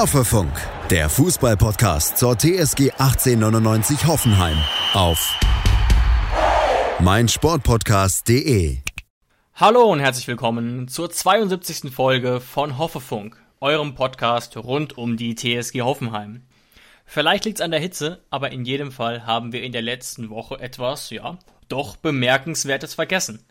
Hoffefunk, der Fußballpodcast zur TSG 1899 Hoffenheim auf meinsportpodcast.de. Hallo und herzlich willkommen zur 72. Folge von Hoffefunk, eurem Podcast rund um die TSG Hoffenheim. Vielleicht liegt's an der Hitze, aber in jedem Fall haben wir in der letzten Woche etwas, ja, doch bemerkenswertes vergessen.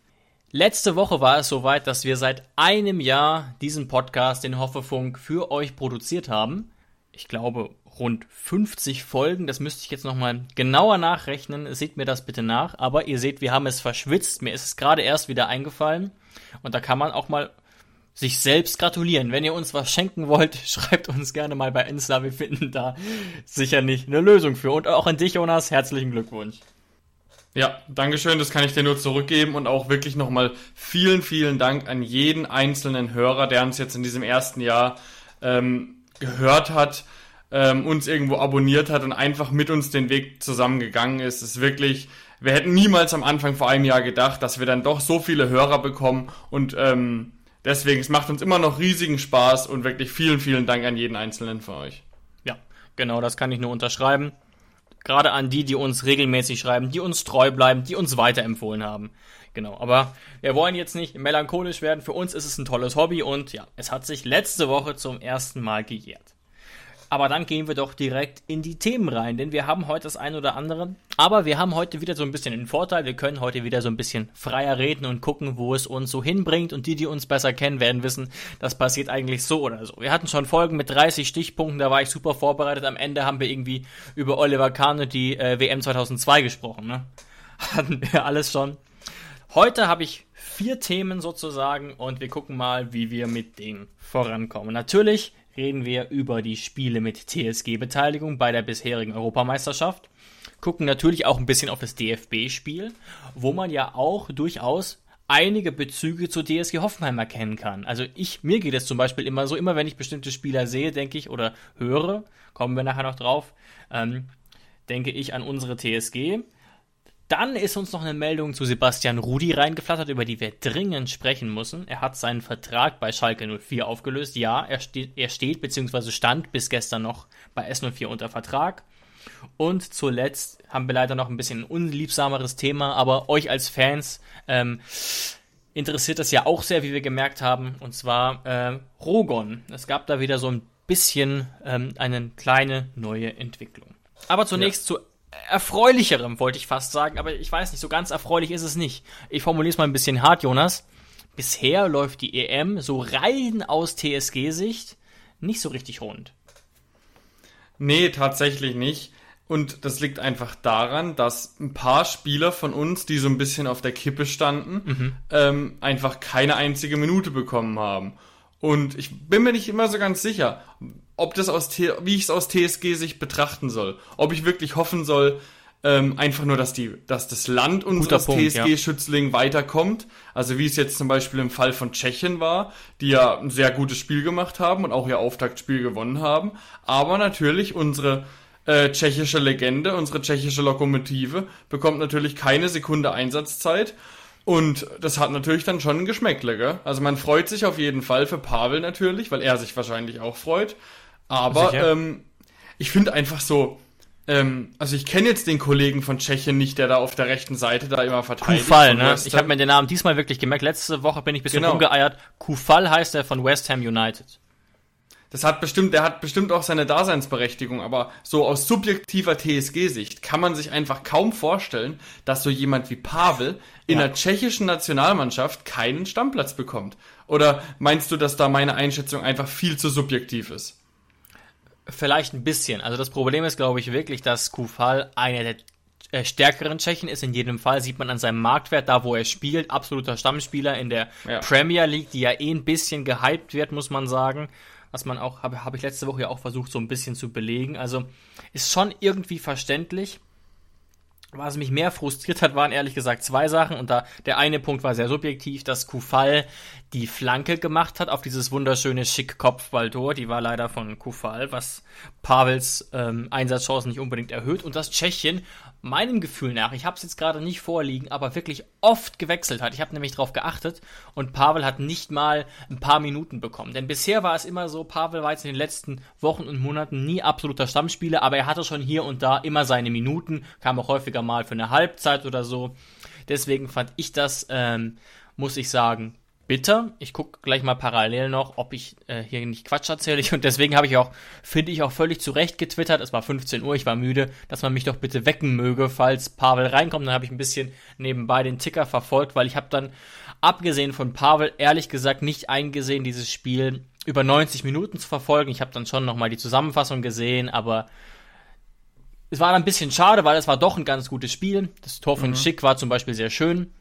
Letzte Woche war es soweit, dass wir seit einem Jahr diesen Podcast, den Hoffefunk, für euch produziert haben. Ich glaube, rund 50 Folgen. Das müsste ich jetzt nochmal genauer nachrechnen. Seht mir das bitte nach. Aber ihr seht, wir haben es verschwitzt. Mir ist es gerade erst wieder eingefallen. Und da kann man auch mal sich selbst gratulieren. Wenn ihr uns was schenken wollt, schreibt uns gerne mal bei Insta. Wir finden da sicher nicht eine Lösung für. Und auch an dich, Jonas, herzlichen Glückwunsch. Ja, Dankeschön, das kann ich dir nur zurückgeben und auch wirklich nochmal vielen, vielen Dank an jeden einzelnen Hörer, der uns jetzt in diesem ersten Jahr ähm, gehört hat, ähm, uns irgendwo abonniert hat und einfach mit uns den Weg zusammengegangen ist. Es ist wirklich, wir hätten niemals am Anfang vor einem Jahr gedacht, dass wir dann doch so viele Hörer bekommen und ähm, deswegen, es macht uns immer noch riesigen Spaß und wirklich vielen, vielen Dank an jeden einzelnen von euch. Ja, genau, das kann ich nur unterschreiben. Gerade an die, die uns regelmäßig schreiben, die uns treu bleiben, die uns weiterempfohlen haben. Genau, aber wir wollen jetzt nicht melancholisch werden. Für uns ist es ein tolles Hobby und ja, es hat sich letzte Woche zum ersten Mal gejährt. Aber dann gehen wir doch direkt in die Themen rein, denn wir haben heute das ein oder andere. Aber wir haben heute wieder so ein bisschen den Vorteil, wir können heute wieder so ein bisschen freier reden und gucken, wo es uns so hinbringt. Und die, die uns besser kennen, werden wissen, das passiert eigentlich so oder so. Wir hatten schon Folgen mit 30 Stichpunkten, da war ich super vorbereitet. Am Ende haben wir irgendwie über Oliver Kahn und die äh, WM 2002 gesprochen. Ne? Hatten wir alles schon. Heute habe ich vier Themen sozusagen und wir gucken mal, wie wir mit denen vorankommen. Natürlich reden wir über die Spiele mit TSG-Beteiligung bei der bisherigen Europameisterschaft. Gucken natürlich auch ein bisschen auf das DFB-Spiel, wo man ja auch durchaus einige Bezüge zur DSG Hoffenheim erkennen kann. Also ich, mir geht es zum Beispiel immer so, immer wenn ich bestimmte Spieler sehe, denke ich, oder höre, kommen wir nachher noch drauf, ähm, denke ich an unsere TSG. Dann ist uns noch eine Meldung zu Sebastian Rudi reingeflattert, über die wir dringend sprechen müssen. Er hat seinen Vertrag bei Schalke 04 aufgelöst. Ja, er, ste er steht bzw. stand bis gestern noch bei S04 unter Vertrag. Und zuletzt haben wir leider noch ein bisschen ein unliebsameres Thema, aber euch als Fans ähm, interessiert das ja auch sehr, wie wir gemerkt haben, und zwar äh, Rogon. Es gab da wieder so ein bisschen ähm, eine kleine neue Entwicklung. Aber zunächst ja. zu erfreulicherem, wollte ich fast sagen, aber ich weiß nicht, so ganz erfreulich ist es nicht. Ich formuliere es mal ein bisschen hart, Jonas. Bisher läuft die EM so rein aus TSG-Sicht nicht so richtig rund. Nee, tatsächlich nicht. Und das liegt einfach daran, dass ein paar Spieler von uns, die so ein bisschen auf der Kippe standen, mhm. ähm, einfach keine einzige Minute bekommen haben. Und ich bin mir nicht immer so ganz sicher, ob das aus, wie ich es aus TSG-Sicht betrachten soll. Ob ich wirklich hoffen soll, ähm, einfach nur, dass die, dass das Land unseres TSG-Schützling ja. weiterkommt. Also wie es jetzt zum Beispiel im Fall von Tschechien war, die ja ein sehr gutes Spiel gemacht haben und auch ihr Auftaktspiel gewonnen haben. Aber natürlich unsere äh, tschechische Legende, unsere tschechische Lokomotive bekommt natürlich keine Sekunde Einsatzzeit. Und das hat natürlich dann schon ein Geschmäckle, gell? Also man freut sich auf jeden Fall für Pavel natürlich, weil er sich wahrscheinlich auch freut. Aber ähm, ich finde einfach so, ähm, also ich kenne jetzt den Kollegen von Tschechien nicht, der da auf der rechten Seite da immer verteidigt. Kufal, ne? Ich habe mir den Namen diesmal wirklich gemerkt. Letzte Woche bin ich ein bisschen genau. rumgeeiert. Kufal heißt er von West Ham United. Das hat bestimmt, der hat bestimmt auch seine Daseinsberechtigung, aber so aus subjektiver TSG-Sicht kann man sich einfach kaum vorstellen, dass so jemand wie Pavel in ja. der tschechischen Nationalmannschaft keinen Stammplatz bekommt. Oder meinst du, dass da meine Einschätzung einfach viel zu subjektiv ist? Vielleicht ein bisschen. Also das Problem ist, glaube ich, wirklich, dass Kufal einer der äh, stärkeren Tschechen ist. In jedem Fall sieht man an seinem Marktwert, da wo er spielt, absoluter Stammspieler in der ja. Premier League, die ja eh ein bisschen gehypt wird, muss man sagen. Was man auch, habe hab ich letzte Woche ja auch versucht, so ein bisschen zu belegen. Also ist schon irgendwie verständlich. Was mich mehr frustriert hat, waren ehrlich gesagt zwei Sachen. Und da der eine Punkt war sehr subjektiv, dass Kufal die Flanke gemacht hat auf dieses wunderschöne Schick-Kopfballtor. Die war leider von Kufal, was Pavels ähm, Einsatzchancen nicht unbedingt erhöht. Und dass Tschechien meinem Gefühl nach, ich habe es jetzt gerade nicht vorliegen, aber wirklich oft gewechselt hat. Ich habe nämlich darauf geachtet und Pavel hat nicht mal ein paar Minuten bekommen. Denn bisher war es immer so, Pavel war jetzt in den letzten Wochen und Monaten nie absoluter Stammspieler, aber er hatte schon hier und da immer seine Minuten, kam auch häufiger mal für eine Halbzeit oder so. Deswegen fand ich das, ähm, muss ich sagen, bitter. Ich gucke gleich mal parallel noch, ob ich äh, hier nicht Quatsch erzähle. Und deswegen habe ich auch, finde ich auch völlig zu Recht getwittert. Es war 15 Uhr, ich war müde, dass man mich doch bitte wecken möge, falls Pavel reinkommt. Dann habe ich ein bisschen nebenbei den Ticker verfolgt, weil ich habe dann, abgesehen von Pavel, ehrlich gesagt nicht eingesehen, dieses Spiel über 90 Minuten zu verfolgen. Ich habe dann schon nochmal die Zusammenfassung gesehen, aber es war dann ein bisschen schade, weil es war doch ein ganz gutes Spiel. Das Tor von mhm. Schick war zum Beispiel sehr schön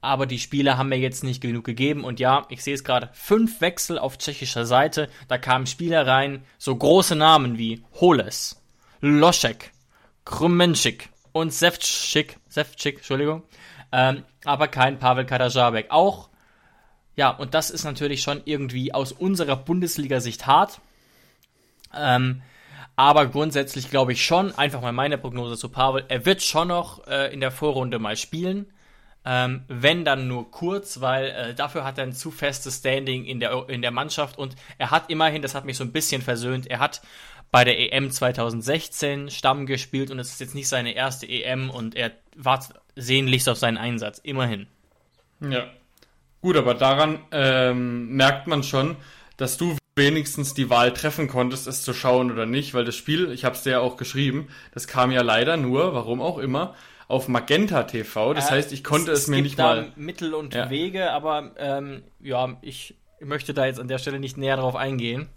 aber die Spieler haben mir jetzt nicht genug gegeben. Und ja, ich sehe es gerade, fünf Wechsel auf tschechischer Seite. Da kamen Spieler rein, so große Namen wie Holes, Loschek, Krumenschik und Sevcik, Sevcik, Entschuldigung, ähm, aber kein Pavel Kadajabek. Auch, ja, und das ist natürlich schon irgendwie aus unserer Bundesliga-Sicht hart. Ähm, aber grundsätzlich glaube ich schon, einfach mal meine Prognose zu Pavel, er wird schon noch äh, in der Vorrunde mal spielen. Ähm, wenn dann nur kurz, weil äh, dafür hat er ein zu festes Standing in der, in der Mannschaft und er hat immerhin, das hat mich so ein bisschen versöhnt, er hat bei der EM 2016 Stamm gespielt und es ist jetzt nicht seine erste EM und er war sehnlichst auf seinen Einsatz, immerhin. Ja. Gut, aber daran ähm, merkt man schon, dass du wenigstens die Wahl treffen konntest, es zu schauen oder nicht, weil das Spiel, ich habe es dir ja auch geschrieben, das kam ja leider nur, warum auch immer, auf Magenta TV. Das ja, heißt, ich konnte es, es mir nicht mal. Mittel und ja. Wege, aber ähm, ja, ich möchte da jetzt an der Stelle nicht näher drauf eingehen.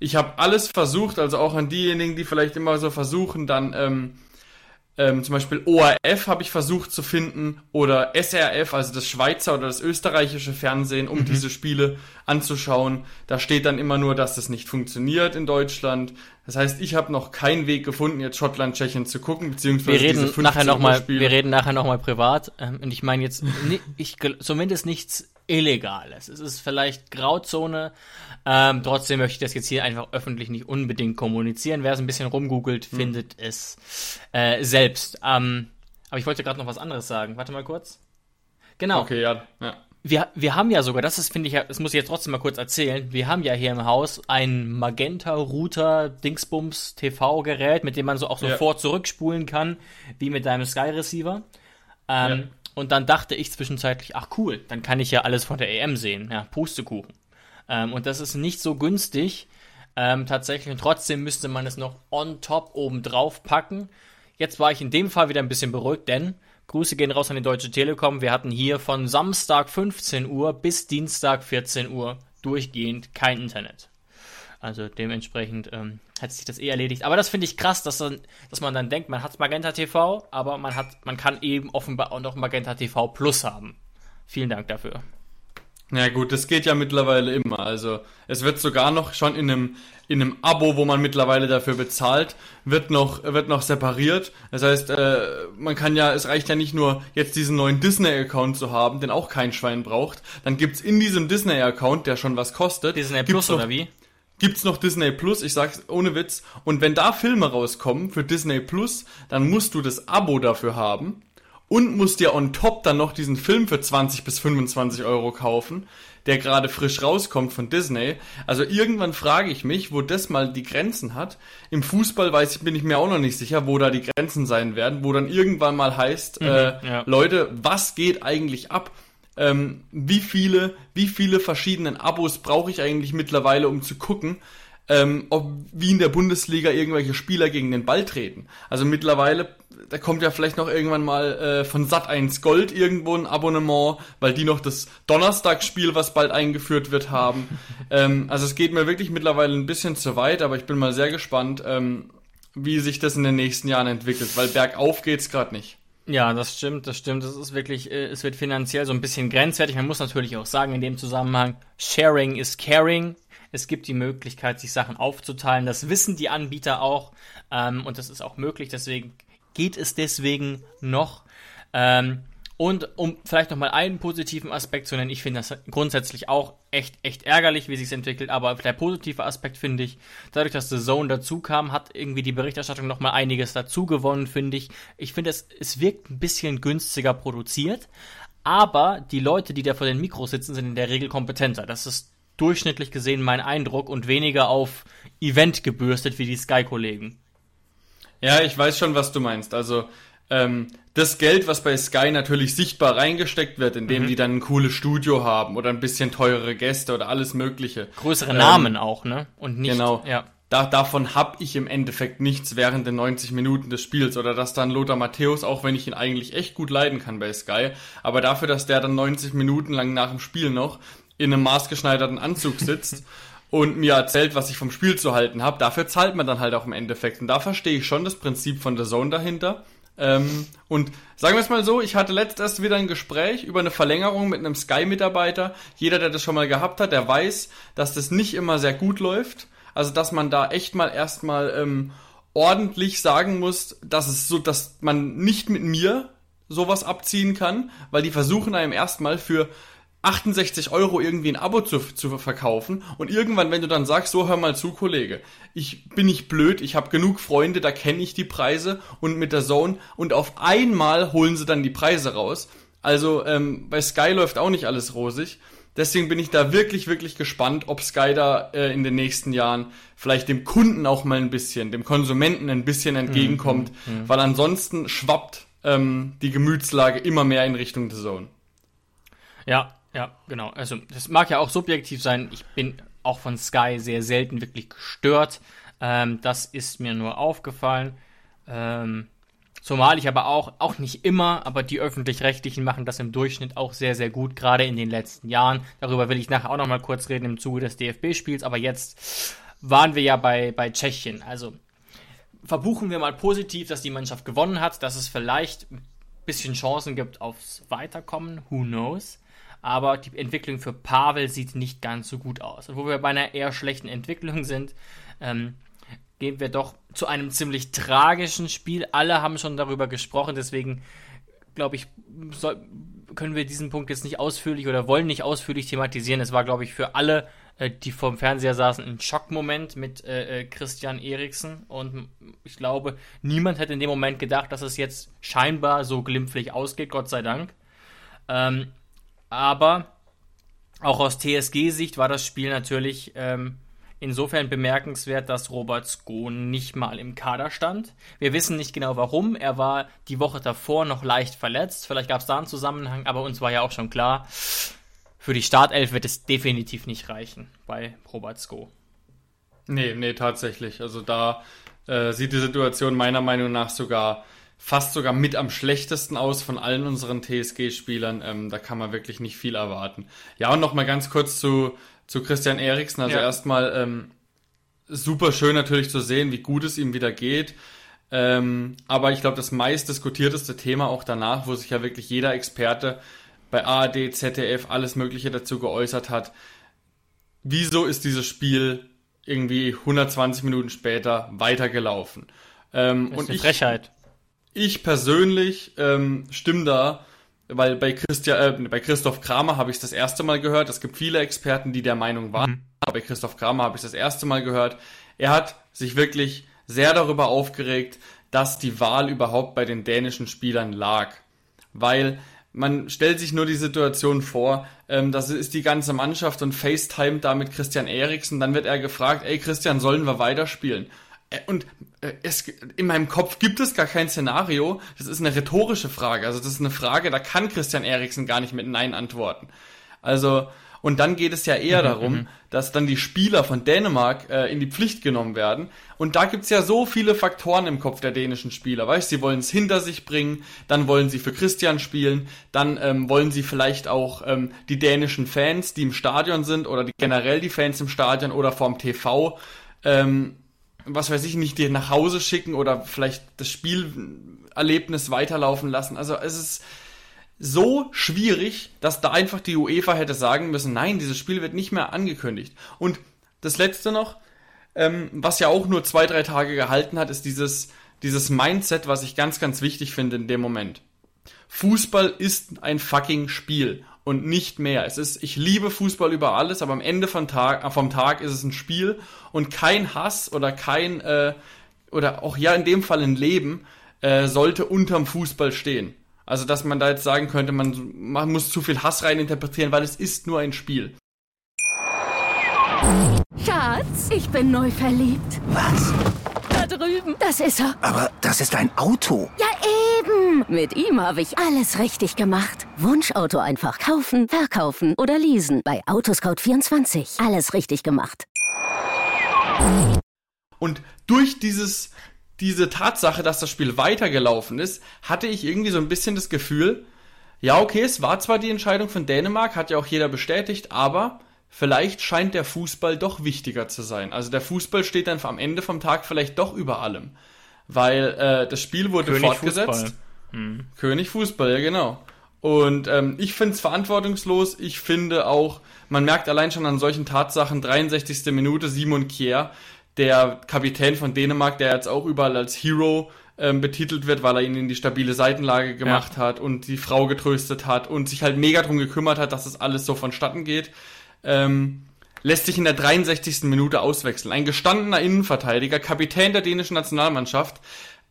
Ich habe alles versucht, also auch an diejenigen, die vielleicht immer so versuchen, dann ähm, ähm, zum Beispiel ORF habe ich versucht zu finden oder SRF, also das Schweizer oder das österreichische Fernsehen, um mhm. diese Spiele anzuschauen. Da steht dann immer nur, dass das nicht funktioniert in Deutschland. Das heißt, ich habe noch keinen Weg gefunden, jetzt Schottland, Tschechien zu gucken, beziehungsweise wir reden nachher noch mal, Wir reden nachher nochmal privat. Ähm, und ich meine jetzt, ich, zumindest nichts Illegales. Es ist vielleicht Grauzone. Ähm, trotzdem möchte ich das jetzt hier einfach öffentlich nicht unbedingt kommunizieren. Wer es ein bisschen rumgoogelt, hm. findet es äh, selbst. Ähm, aber ich wollte gerade noch was anderes sagen. Warte mal kurz. Genau. Okay, ja. ja. Wir, wir haben ja sogar, das ist, finde ich, das muss ich jetzt trotzdem mal kurz erzählen. Wir haben ja hier im Haus ein Magenta-Router Dingsbums TV-Gerät, mit dem man so auch so ja. vor zurückspulen kann, wie mit deinem Sky Receiver. Ähm, ja. Und dann dachte ich zwischenzeitlich, ach cool, dann kann ich ja alles von der EM sehen. Ja, Pustekuchen. Ähm, und das ist nicht so günstig ähm, tatsächlich. Und trotzdem müsste man es noch on top oben drauf packen. Jetzt war ich in dem Fall wieder ein bisschen beruhigt, denn Grüße gehen raus an die Deutsche Telekom. Wir hatten hier von Samstag 15 Uhr bis Dienstag 14 Uhr durchgehend kein Internet. Also dementsprechend ähm, hat sich das eh erledigt. Aber das finde ich krass, dass, dann, dass man dann denkt, man hat Magenta TV, aber man, hat, man kann eben offenbar auch noch Magenta TV Plus haben. Vielen Dank dafür. Ja gut, das geht ja mittlerweile immer. Also es wird sogar noch schon in einem, in einem Abo, wo man mittlerweile dafür bezahlt, wird noch, wird noch separiert. Das heißt, äh, man kann ja, es reicht ja nicht nur jetzt diesen neuen Disney-Account zu haben, den auch kein Schwein braucht. Dann gibt's in diesem Disney-Account, der schon was kostet. Disney Plus noch, oder wie? Gibt's noch Disney Plus, ich sag's ohne Witz. Und wenn da Filme rauskommen für Disney Plus, dann musst du das Abo dafür haben und musst dir on top dann noch diesen Film für 20 bis 25 Euro kaufen, der gerade frisch rauskommt von Disney. Also irgendwann frage ich mich, wo das mal die Grenzen hat. Im Fußball weiß ich, bin ich mir auch noch nicht sicher, wo da die Grenzen sein werden, wo dann irgendwann mal heißt, mhm, äh, ja. Leute, was geht eigentlich ab? Ähm, wie viele, wie viele verschiedenen Abos brauche ich eigentlich mittlerweile, um zu gucken, ähm, ob wie in der Bundesliga irgendwelche Spieler gegen den Ball treten. Also mittlerweile, da kommt ja vielleicht noch irgendwann mal äh, von Sat 1 Gold irgendwo ein Abonnement, weil die noch das Donnerstagsspiel, was bald eingeführt wird, haben. ähm, also es geht mir wirklich mittlerweile ein bisschen zu weit, aber ich bin mal sehr gespannt, ähm, wie sich das in den nächsten Jahren entwickelt, weil bergauf geht's gerade nicht. Ja, das stimmt, das stimmt. Es ist wirklich, äh, es wird finanziell so ein bisschen grenzwertig. Man muss natürlich auch sagen, in dem Zusammenhang, Sharing is caring. Es gibt die Möglichkeit, sich Sachen aufzuteilen. Das wissen die Anbieter auch. Ähm, und das ist auch möglich. Deswegen geht es deswegen noch. Ähm, Und um vielleicht nochmal einen positiven Aspekt zu nennen, ich finde das grundsätzlich auch echt, echt ärgerlich, wie sich entwickelt, aber der positive Aspekt finde ich, dadurch, dass The Zone dazu kam, hat irgendwie die Berichterstattung nochmal einiges dazu gewonnen, finde ich. Ich finde, es, es wirkt ein bisschen günstiger produziert, aber die Leute, die da vor den Mikros sitzen, sind in der Regel kompetenter. Das ist durchschnittlich gesehen mein Eindruck und weniger auf Event gebürstet wie die Sky-Kollegen. Ja, ich weiß schon, was du meinst. Also ähm, das Geld, was bei Sky natürlich sichtbar reingesteckt wird, indem mhm. die dann ein cooles Studio haben oder ein bisschen teurere Gäste oder alles Mögliche. Größere ähm, Namen auch, ne? Und nicht. Genau. Ja. Da, davon hab ich im Endeffekt nichts während den 90 Minuten des Spiels oder dass dann Lothar Matthäus, auch wenn ich ihn eigentlich echt gut leiden kann bei Sky, aber dafür, dass der dann 90 Minuten lang nach dem Spiel noch in einem maßgeschneiderten Anzug sitzt und mir erzählt, was ich vom Spiel zu halten habe, dafür zahlt man dann halt auch im Endeffekt. Und da verstehe ich schon das Prinzip von der Zone dahinter. Ähm, und sagen wir es mal so, ich hatte letzt wieder ein Gespräch über eine Verlängerung mit einem Sky-Mitarbeiter. Jeder, der das schon mal gehabt hat, der weiß, dass das nicht immer sehr gut läuft. Also, dass man da echt mal erstmal ähm, ordentlich sagen muss, dass es so, dass man nicht mit mir sowas abziehen kann, weil die versuchen einem erstmal für 68 Euro irgendwie ein Abo zu, zu verkaufen und irgendwann, wenn du dann sagst, so hör mal zu, Kollege, ich bin nicht blöd, ich habe genug Freunde, da kenne ich die Preise und mit der Zone und auf einmal holen sie dann die Preise raus. Also ähm, bei Sky läuft auch nicht alles rosig. Deswegen bin ich da wirklich, wirklich gespannt, ob Sky da äh, in den nächsten Jahren vielleicht dem Kunden auch mal ein bisschen, dem Konsumenten ein bisschen entgegenkommt, mhm, mhm. weil ansonsten schwappt ähm, die Gemütslage immer mehr in Richtung The Zone. Ja, ja, genau. Also, das mag ja auch subjektiv sein. Ich bin auch von Sky sehr selten wirklich gestört. Ähm, das ist mir nur aufgefallen. Ähm, zumal ich aber auch, auch nicht immer, aber die Öffentlich-Rechtlichen machen das im Durchschnitt auch sehr, sehr gut, gerade in den letzten Jahren. Darüber will ich nachher auch nochmal kurz reden im Zuge des DFB-Spiels, aber jetzt waren wir ja bei, bei Tschechien. Also, verbuchen wir mal positiv, dass die Mannschaft gewonnen hat, dass es vielleicht ein bisschen Chancen gibt aufs Weiterkommen. Who knows? Aber die Entwicklung für Pavel sieht nicht ganz so gut aus. Und wo wir bei einer eher schlechten Entwicklung sind, ähm, gehen wir doch zu einem ziemlich tragischen Spiel. Alle haben schon darüber gesprochen, deswegen glaube ich, soll, können wir diesen Punkt jetzt nicht ausführlich oder wollen nicht ausführlich thematisieren. Es war, glaube ich, für alle, äh, die vorm Fernseher saßen, ein Schockmoment mit äh, äh, Christian Eriksen. Und ich glaube, niemand hätte in dem Moment gedacht, dass es jetzt scheinbar so glimpflich ausgeht, Gott sei Dank. Ähm, aber auch aus TSG-Sicht war das Spiel natürlich ähm, insofern bemerkenswert, dass Robert Sko nicht mal im Kader stand. Wir wissen nicht genau warum. Er war die Woche davor noch leicht verletzt. Vielleicht gab es da einen Zusammenhang, aber uns war ja auch schon klar, für die Startelf wird es definitiv nicht reichen bei Robert Sko. Nee, nee, tatsächlich. Also da äh, sieht die Situation meiner Meinung nach sogar fast sogar mit am schlechtesten aus von allen unseren TSG-Spielern. Ähm, da kann man wirklich nicht viel erwarten. Ja, und nochmal ganz kurz zu, zu Christian Eriksen. Also ja. erstmal ähm, super schön natürlich zu sehen, wie gut es ihm wieder geht. Ähm, aber ich glaube, das meist diskutierteste Thema auch danach, wo sich ja wirklich jeder Experte bei ARD, ZDF, alles Mögliche dazu geäußert hat. Wieso ist dieses Spiel irgendwie 120 Minuten später weitergelaufen? Ähm, das ist und eine ich, Frechheit ich persönlich ähm, stimme da, weil bei, Christian, äh, bei Christoph Kramer habe ich es das erste Mal gehört. Es gibt viele Experten, die der Meinung waren. Mhm. Aber bei Christoph Kramer habe ich das erste Mal gehört. Er hat sich wirklich sehr darüber aufgeregt, dass die Wahl überhaupt bei den dänischen Spielern lag. Weil man stellt sich nur die Situation vor, ähm, das ist die ganze Mannschaft und FaceTime da mit Christian Eriksen. Dann wird er gefragt, ey Christian, sollen wir weiterspielen? Äh, und äh, es, in meinem Kopf gibt es gar kein Szenario. Das ist eine rhetorische Frage. Also das ist eine Frage, da kann Christian Eriksen gar nicht mit Nein antworten. Also und dann geht es ja eher mhm, darum, mhm. dass dann die Spieler von Dänemark äh, in die Pflicht genommen werden. Und da gibt's ja so viele Faktoren im Kopf der dänischen Spieler. Weißt, sie wollen es hinter sich bringen, dann wollen sie für Christian spielen, dann ähm, wollen sie vielleicht auch ähm, die dänischen Fans, die im Stadion sind, oder die, generell die Fans im Stadion oder vorm TV. Ähm, was weiß ich, nicht dir nach Hause schicken oder vielleicht das Spielerlebnis weiterlaufen lassen. Also es ist so schwierig, dass da einfach die UEFA hätte sagen müssen, nein, dieses Spiel wird nicht mehr angekündigt. Und das letzte noch, ähm, was ja auch nur zwei, drei Tage gehalten hat, ist dieses, dieses Mindset, was ich ganz, ganz wichtig finde in dem Moment. Fußball ist ein fucking Spiel und nicht mehr. Es ist, ich liebe Fußball über alles, aber am Ende vom Tag, äh, vom Tag ist es ein Spiel und kein Hass oder kein, äh, oder auch ja in dem Fall ein Leben äh, sollte unterm Fußball stehen. Also, dass man da jetzt sagen könnte, man, man muss zu viel Hass reininterpretieren, weil es ist nur ein Spiel. Schatz, ich bin neu verliebt. Was? Da drüben. Das ist er. Aber das ist ein Auto. Ja, eben. Mit ihm habe ich alles richtig gemacht. Wunschauto einfach kaufen, verkaufen oder leasen. Bei Autoscout24. Alles richtig gemacht. Und durch dieses, diese Tatsache, dass das Spiel weitergelaufen ist, hatte ich irgendwie so ein bisschen das Gefühl, ja, okay, es war zwar die Entscheidung von Dänemark, hat ja auch jeder bestätigt, aber vielleicht scheint der Fußball doch wichtiger zu sein. Also der Fußball steht dann am Ende vom Tag vielleicht doch über allem. Weil äh, das Spiel wurde König fortgesetzt. Fußball. Hm. König Fußball, ja genau. Und ähm, ich finde es verantwortungslos. Ich finde auch, man merkt allein schon an solchen Tatsachen, 63. Minute, Simon Kier, der Kapitän von Dänemark, der jetzt auch überall als Hero ähm, betitelt wird, weil er ihn in die stabile Seitenlage gemacht Ja. hat und die Frau getröstet hat und sich halt mega drum gekümmert hat, dass das alles so vonstatten geht, ähm, lässt sich in der 63. Minute auswechseln. Ein gestandener Innenverteidiger, Kapitän der dänischen Nationalmannschaft,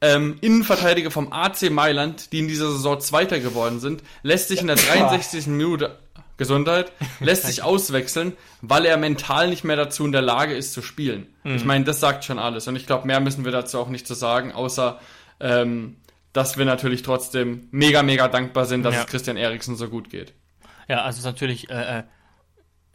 ähm, Innenverteidiger vom AC Mailand, die in dieser Saison Zweiter geworden sind, lässt sich in der 63. Minute Gesundheit, lässt sich auswechseln, weil er mental nicht mehr dazu in der Lage ist zu spielen. Ich meine, das sagt schon alles. Und ich glaube, mehr müssen wir dazu auch nicht zu sagen, außer ähm, dass wir natürlich trotzdem mega, mega dankbar sind, dass Ja. es Christian Eriksen so gut geht. Ja, also es ist natürlich äh, äh,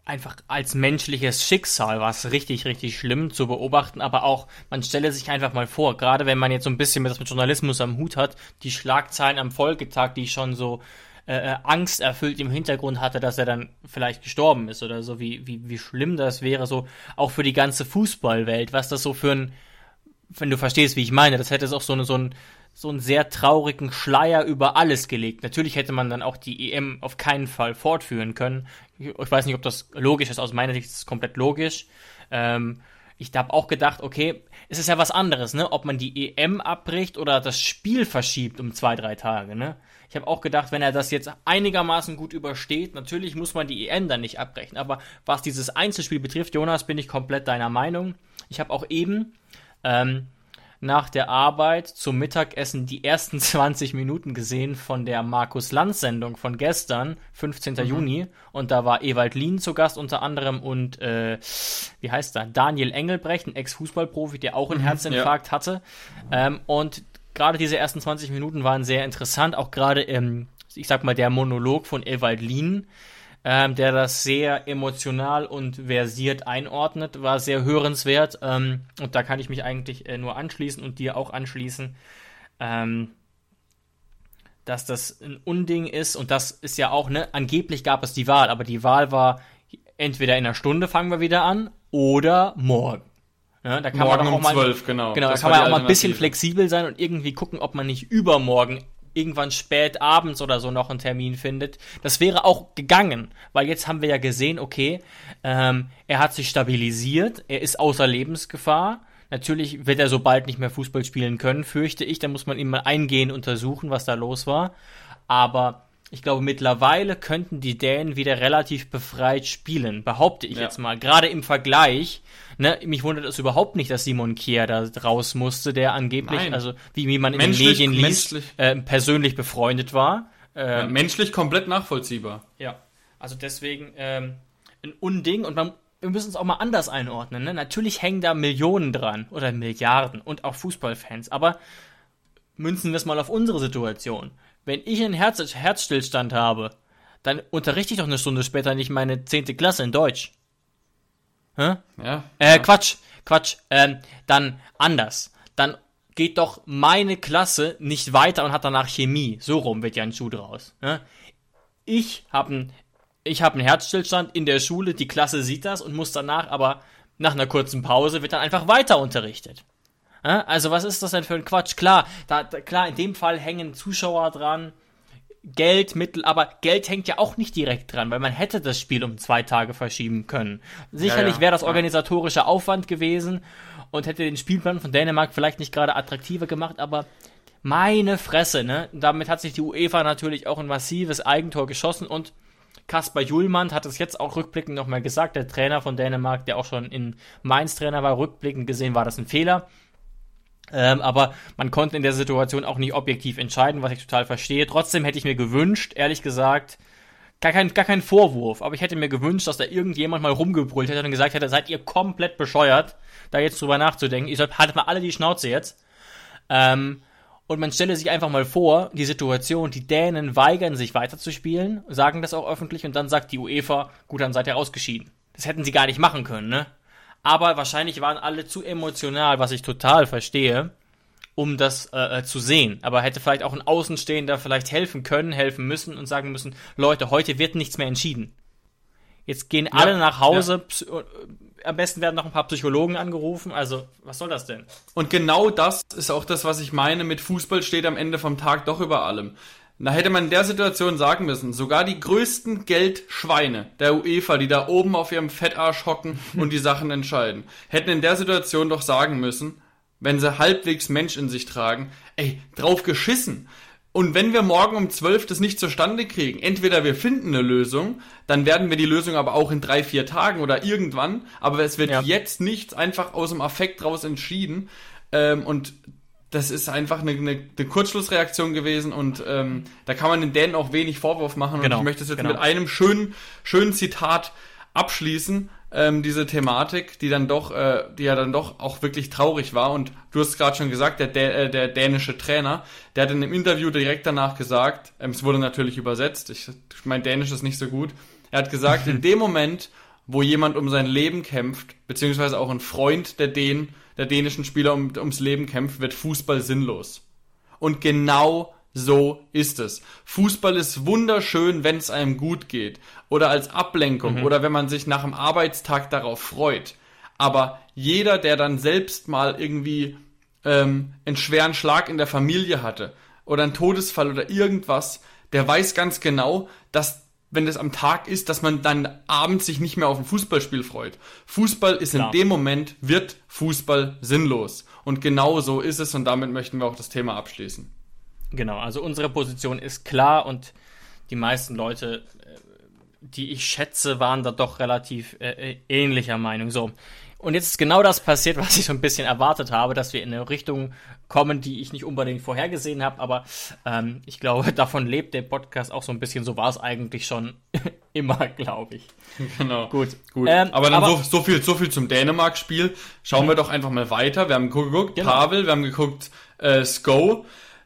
einfach als menschliches Schicksal war es richtig, richtig schlimm zu beobachten, aber auch, man stelle sich einfach mal vor, gerade wenn man jetzt so ein bisschen mit, Journalismus am Hut hat, die Schlagzeilen am Folgetag, die schon so äh, äh, angsterfüllt im Hintergrund hatte, dass er dann vielleicht gestorben ist oder so, wie, wie, wie schlimm das wäre, so auch für die ganze Fußballwelt, was das so für ein, wenn du verstehst, wie ich meine, das hätte es auch so, eine, so, ein, so einen sehr traurigen Schleier über alles gelegt. Natürlich hätte man dann auch die EM auf keinen Fall fortführen können. Ich weiß nicht, ob das logisch ist. Aus meiner Sicht ist es komplett logisch. Ähm, ich habe auch gedacht, okay, es ist ja was anderes, ne? Ob man die EM abbricht oder das Spiel verschiebt um zwei, drei Tage, ne? Ich habe auch gedacht, wenn er das jetzt einigermaßen gut übersteht, natürlich muss man die EM dann nicht abbrechen. Aber was dieses Einzelspiel betrifft, Jonas, bin ich komplett deiner Meinung. Ich habe auch eben ähm, nach der Arbeit zum Mittagessen die ersten 20 Minuten gesehen von der Markus Lanz Sendung von gestern, 15. Juni. Und da war Ewald Lien zu Gast unter anderem und, äh, wie heißt er? Daniel Engelbrecht, ein Ex-Fußballprofi, der auch einen Herzinfarkt hatte. Ähm, und gerade diese ersten 20 Minuten waren sehr interessant, auch gerade, ähm, ich sag mal, der Monolog von Ewald Lien ähm, der das sehr emotional und versiert einordnet, war sehr hörenswert. Ähm, und da kann ich mich eigentlich äh, nur anschließen und dir auch anschließen, ähm, dass das ein Unding ist. Und das ist ja auch, ne, angeblich gab es die Wahl, aber die Wahl war entweder in einer Stunde fangen wir wieder an oder morgen. Ja, da kann Morgen man auch um mal, 12, genau. Genau, Das da kann man auch mal ein bisschen flexibel sein und irgendwie gucken, ob man nicht übermorgen irgendwann spät abends oder so noch einen Termin findet. Das wäre auch gegangen, weil jetzt haben wir ja gesehen, okay, ähm, er hat sich stabilisiert, er ist außer Lebensgefahr. Natürlich wird er so bald nicht mehr Fußball spielen können, fürchte ich. Da muss man ihn mal eingehend untersuchen, was da los war. Aber ich glaube, mittlerweile könnten die Dänen wieder relativ befreit spielen, behaupte ich Ja. jetzt mal. Gerade im Vergleich, ne, mich wundert es überhaupt nicht, dass Simon Kier da raus musste, der angeblich, Nein. also wie, wie man in Menschlich- den Medien liest, äh, persönlich befreundet war. Ja, Ähm, menschlich komplett nachvollziehbar. ja, also deswegen ähm, ein Unding und man, wir müssen es auch mal anders einordnen. Ne? Natürlich hängen da Millionen dran oder Milliarden und auch Fußballfans, aber münzen wir es mal auf unsere Situation. Wenn ich einen Herz Herzstillstand habe, dann unterrichte ich doch eine Stunde später nicht meine zehnte Klasse in Deutsch. Hä? Ja. Äh, Quatsch, Quatsch. Ähm, dann anders. Dann geht doch meine Klasse nicht weiter und hat danach Chemie. So rum wird ja ein Schuh draus. Ne? Ich habe einen ich hab einen Herzstillstand in der Schule, die Klasse sieht das und muss danach aber nach einer kurzen Pause wird dann einfach weiter unterrichtet. Ja? Also was ist das denn für ein Quatsch? Klar, da, da, klar, in dem Fall hängen Zuschauer dran, Geld, Mittel, aber Geld hängt ja auch nicht direkt dran, weil man hätte das Spiel um zwei Tage verschieben können. Sicherlich ja, wäre das ja. organisatorischer Aufwand gewesen und hätte den Spielplan von Dänemark vielleicht nicht gerade attraktiver gemacht, aber meine Fresse, ne? Damit hat sich die UEFA natürlich auch ein massives Eigentor geschossen und Kaspar Julmann hat es jetzt auch rückblickend nochmal gesagt, der Trainer von Dänemark, der auch schon in Mainz Trainer war, rückblickend gesehen war das ein Fehler. Ähm, aber man konnte in der Situation auch nicht objektiv entscheiden, was ich total verstehe. Trotzdem hätte ich mir gewünscht, ehrlich gesagt, gar kein, gar kein Vorwurf, aber ich hätte mir gewünscht, dass da irgendjemand mal rumgebrüllt hätte und gesagt hätte, seid ihr komplett bescheuert, da jetzt drüber nachzudenken. Ihr sollt, haltet mal alle die Schnauze jetzt. Ähm, und man stelle sich einfach mal vor, die Situation, die Dänen weigern sich weiterzuspielen, sagen das auch öffentlich und dann sagt die UEFA, gut, dann seid ihr ausgeschieden. Das hätten sie gar nicht machen können, ne? Aber wahrscheinlich waren alle zu emotional, was ich total verstehe, um das äh, äh, zu sehen. Aber hätte vielleicht auch ein Außenstehender vielleicht helfen können, helfen müssen und sagen müssen, Leute, heute wird nichts mehr entschieden. Jetzt gehen ja, alle nach Hause, ja. Äh, am besten werden noch ein paar Psychologen angerufen. Also, was soll das denn? Und genau das ist auch das, was ich meine mit Fußball steht am Ende vom Tag doch über allem. Da hätte man in der Situation sagen müssen, sogar die größten Geldschweine der UEFA, die da oben auf ihrem Fettarsch hocken und die Sachen entscheiden, hätten in der Situation doch sagen müssen, wenn sie halbwegs Mensch in sich tragen, ey, drauf geschissen. Und wenn wir morgen um 12 das nicht zustande kriegen, entweder wir finden eine Lösung, dann werden wir die Lösung aber auch in drei, vier Tagen oder irgendwann, aber es wird ja. jetzt nichts einfach aus dem Affekt raus entschieden. Ähm, und das ist einfach eine, eine, eine Kurzschlussreaktion gewesen und ähm, da kann man den Dänen auch wenig Vorwurf machen. Und genau, ich möchte es jetzt genau. mit einem schönen, schönen Zitat abschließen ähm, diese Thematik, die dann doch, äh, die ja dann doch auch wirklich traurig war. Und du hast gerade schon gesagt, der, äh, der dänische Trainer, der hat in einem Interview direkt danach gesagt, ähm, es wurde natürlich übersetzt, ich mein Dänisch ist nicht so gut, er hat gesagt, in dem Moment, wo jemand um sein Leben kämpft, beziehungsweise auch ein Freund der Dänen, der dänischen Spieler um, ums Leben kämpft, wird Fußball sinnlos. Und genau so ist es. Fußball ist wunderschön, wenn es einem gut geht oder als Ablenkung mhm. oder wenn man sich nach dem Arbeitstag darauf freut. Aber jeder, der dann selbst mal irgendwie ähm, einen schweren Schlag in der Familie hatte oder einen Todesfall oder irgendwas, der weiß ganz genau, dass wenn das am Tag ist, dass man dann abends sich nicht mehr auf ein Fußballspiel freut. Fußball ist Klar. in dem Moment, wird Fußball sinnlos. Und genau so ist es und damit möchten wir auch das Thema abschließen. Genau, also unsere Position ist klar und die meisten Leute, äh, die ich schätze, waren da doch relativ äh, äh, ähnlicher Meinung. So. Und jetzt ist genau das passiert, was ich so ein bisschen erwartet habe, dass wir in eine Richtung kommen, die ich nicht unbedingt vorhergesehen habe, aber ähm, ich glaube, davon lebt der Podcast auch so ein bisschen. So war es eigentlich schon immer, glaube ich. Genau. Gut. Gut. Ähm, aber dann aber, so, so, viel, so viel zum Dänemark-Spiel. Schauen wir doch einfach mal weiter. Wir haben geguckt, genau. Pavel, wir haben geguckt, äh, Sko.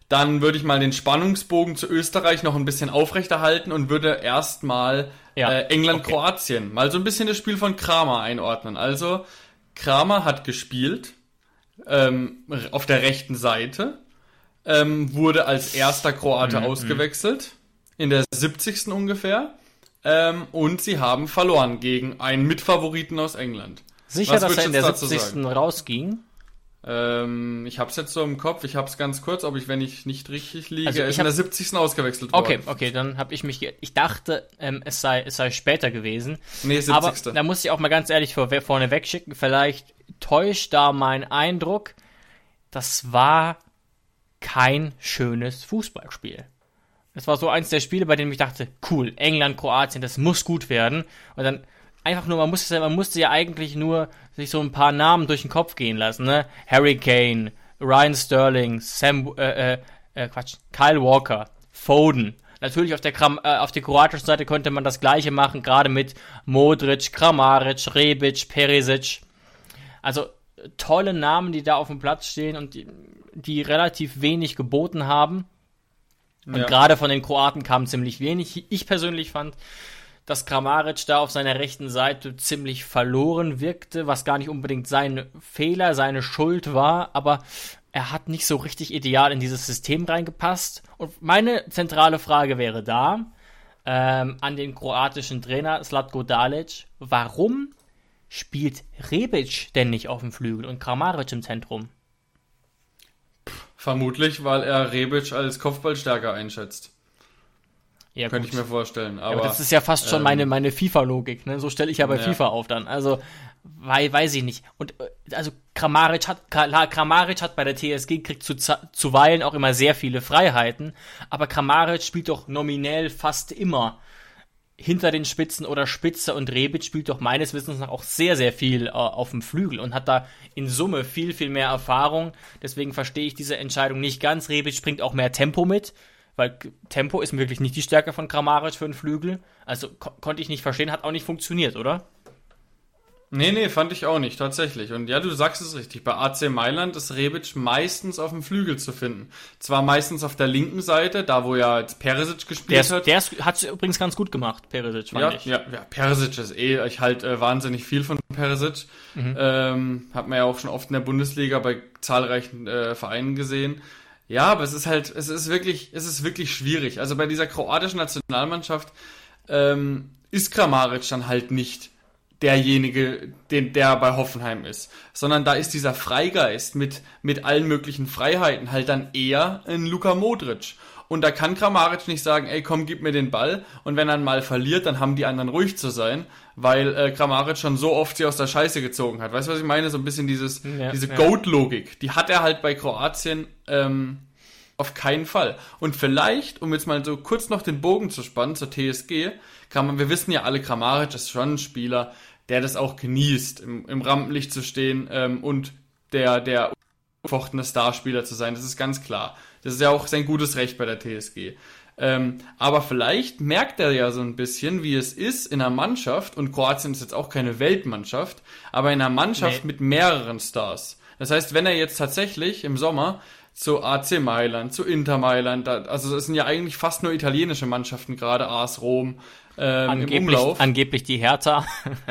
Dann würde ich mal den Spannungsbogen zu Österreich noch ein bisschen aufrechterhalten und würde erstmal ja. äh, England-Kroatien okay. mal so ein bisschen das Spiel von Kramer einordnen. Also Kramer hat gespielt ähm, auf der rechten Seite, ähm, wurde als erster Kroate mhm, ausgewechselt, in der 70. ungefähr. Ähm, und sie haben verloren gegen einen Mitfavoriten aus England. Sicher, Was dass er in der 70. rausging? Ähm, ich hab's jetzt so im Kopf, ich hab's ganz kurz, ob ich, wenn ich nicht richtig liege, also er ist in der 70. ausgewechselt worden. Okay, okay, dann habe ich mich, ich dachte, ähm, es sei, es sei später gewesen. Nee, 70. Aber da muss ich auch mal ganz ehrlich vor, vorne wegschicken, vielleicht täuscht da mein Eindruck, das war kein schönes Fußballspiel. Das war so eins der Spiele, bei denen ich dachte, cool, England, Kroatien, das muss gut werden. Und dann einfach nur, man musste, man musste ja eigentlich nur sich so ein paar Namen durch den Kopf gehen lassen, ne? Harry Kane, Ryan Sterling, Sam, äh, äh, äh Quatsch, Kyle Walker, Foden. Natürlich auf der, Kram, äh, auf der kroatischen Seite könnte man das gleiche machen, gerade mit Modric, Kramaric, Rebic, Perisic. Also tolle Namen, die da auf dem Platz stehen und die, die relativ wenig geboten haben. Und ja. gerade von den Kroaten kam ziemlich wenig. Ich persönlich fand, dass Kramaric da auf seiner rechten Seite ziemlich verloren wirkte, was gar nicht unbedingt sein Fehler, seine Schuld war, aber er hat nicht so richtig ideal in dieses System reingepasst. Und meine zentrale Frage wäre da ähm, an den kroatischen Trainer Slatko Dalic, warum spielt Rebic denn nicht auf dem Flügel und Kramaric im Zentrum? Vermutlich, weil er Rebic als Kopfballstärker einschätzt. Ja, Könnte ich mir vorstellen. Aber, ja, aber, das ist ja fast schon ähm, meine, meine FIFA-Logik. Ne? So stelle ich ja bei ja. FIFA auf dann. Also, weil, weiß ich nicht. Und äh, also Kramaric hat, Kramaric hat bei der TSG kriegt zu, zuweilen auch immer sehr viele Freiheiten, aber Kramaric spielt doch nominell fast immer hinter den Spitzen oder Spitze und Rebic spielt doch meines Wissens nach auch sehr, sehr viel äh, auf dem Flügel und hat da in Summe viel, viel mehr Erfahrung. Deswegen verstehe ich diese Entscheidung nicht ganz. Rebic bringt auch mehr Tempo mit weil Tempo ist wirklich nicht die Stärke von Kramaric für einen Flügel. Also ko konnte ich nicht verstehen, hat auch nicht funktioniert, oder? Nee, nee, fand ich auch nicht, tatsächlich. Und ja, du sagst es richtig. Bei AC Mailand ist Rebic meistens auf dem Flügel zu finden. Zwar meistens auf der linken Seite, da wo ja jetzt Peresic gespielt der hat. Der hat es übrigens ganz gut gemacht, Peresic, fand ja, ich. Ja, ja, Peresic ist eh, ich halte äh, wahnsinnig viel von Peresic. Mhm. Ähm, hat man ja auch schon oft in der Bundesliga bei zahlreichen äh, Vereinen gesehen. Ja, aber es ist halt, es ist wirklich, es ist wirklich schwierig. Also bei dieser kroatischen Nationalmannschaft ähm, ist Kramaric dann halt nicht derjenige, den, der bei Hoffenheim ist, sondern da ist dieser Freigeist mit, mit allen möglichen Freiheiten halt dann eher ein Luka Modric. Und da kann Kramaric nicht sagen, ey, komm, gib mir den Ball. Und wenn er mal verliert, dann haben die anderen ruhig zu sein, weil äh, Kramaric schon so oft sie aus der Scheiße gezogen hat. Weißt du, was ich meine? So ein bisschen dieses, ja, diese ja. Goat-Logik. Die hat er halt bei Kroatien ähm, auf keinen Fall. Und vielleicht, um jetzt mal so kurz noch den Bogen zu spannen zur TSG, kann man, wir wissen ja alle, Kramaric ist schon ein Spieler, der das auch genießt, im, im Rampenlicht zu stehen ähm, und der, der ungefochtene Starspieler zu sein. Das ist ganz klar. Das ist ja auch sein gutes Recht bei der TSG. Ähm, aber vielleicht merkt er ja so ein bisschen, wie es ist in einer Mannschaft, und Kroatien ist jetzt auch keine Weltmannschaft, aber in einer Mannschaft nee. mit mehreren Stars. Das heißt, wenn er jetzt tatsächlich im Sommer zu AC Mailand, zu Inter Mailand, also es sind ja eigentlich fast nur italienische Mannschaften, gerade AS Rom, ähm, angeblich, im Umlauf. Angeblich die Hertha.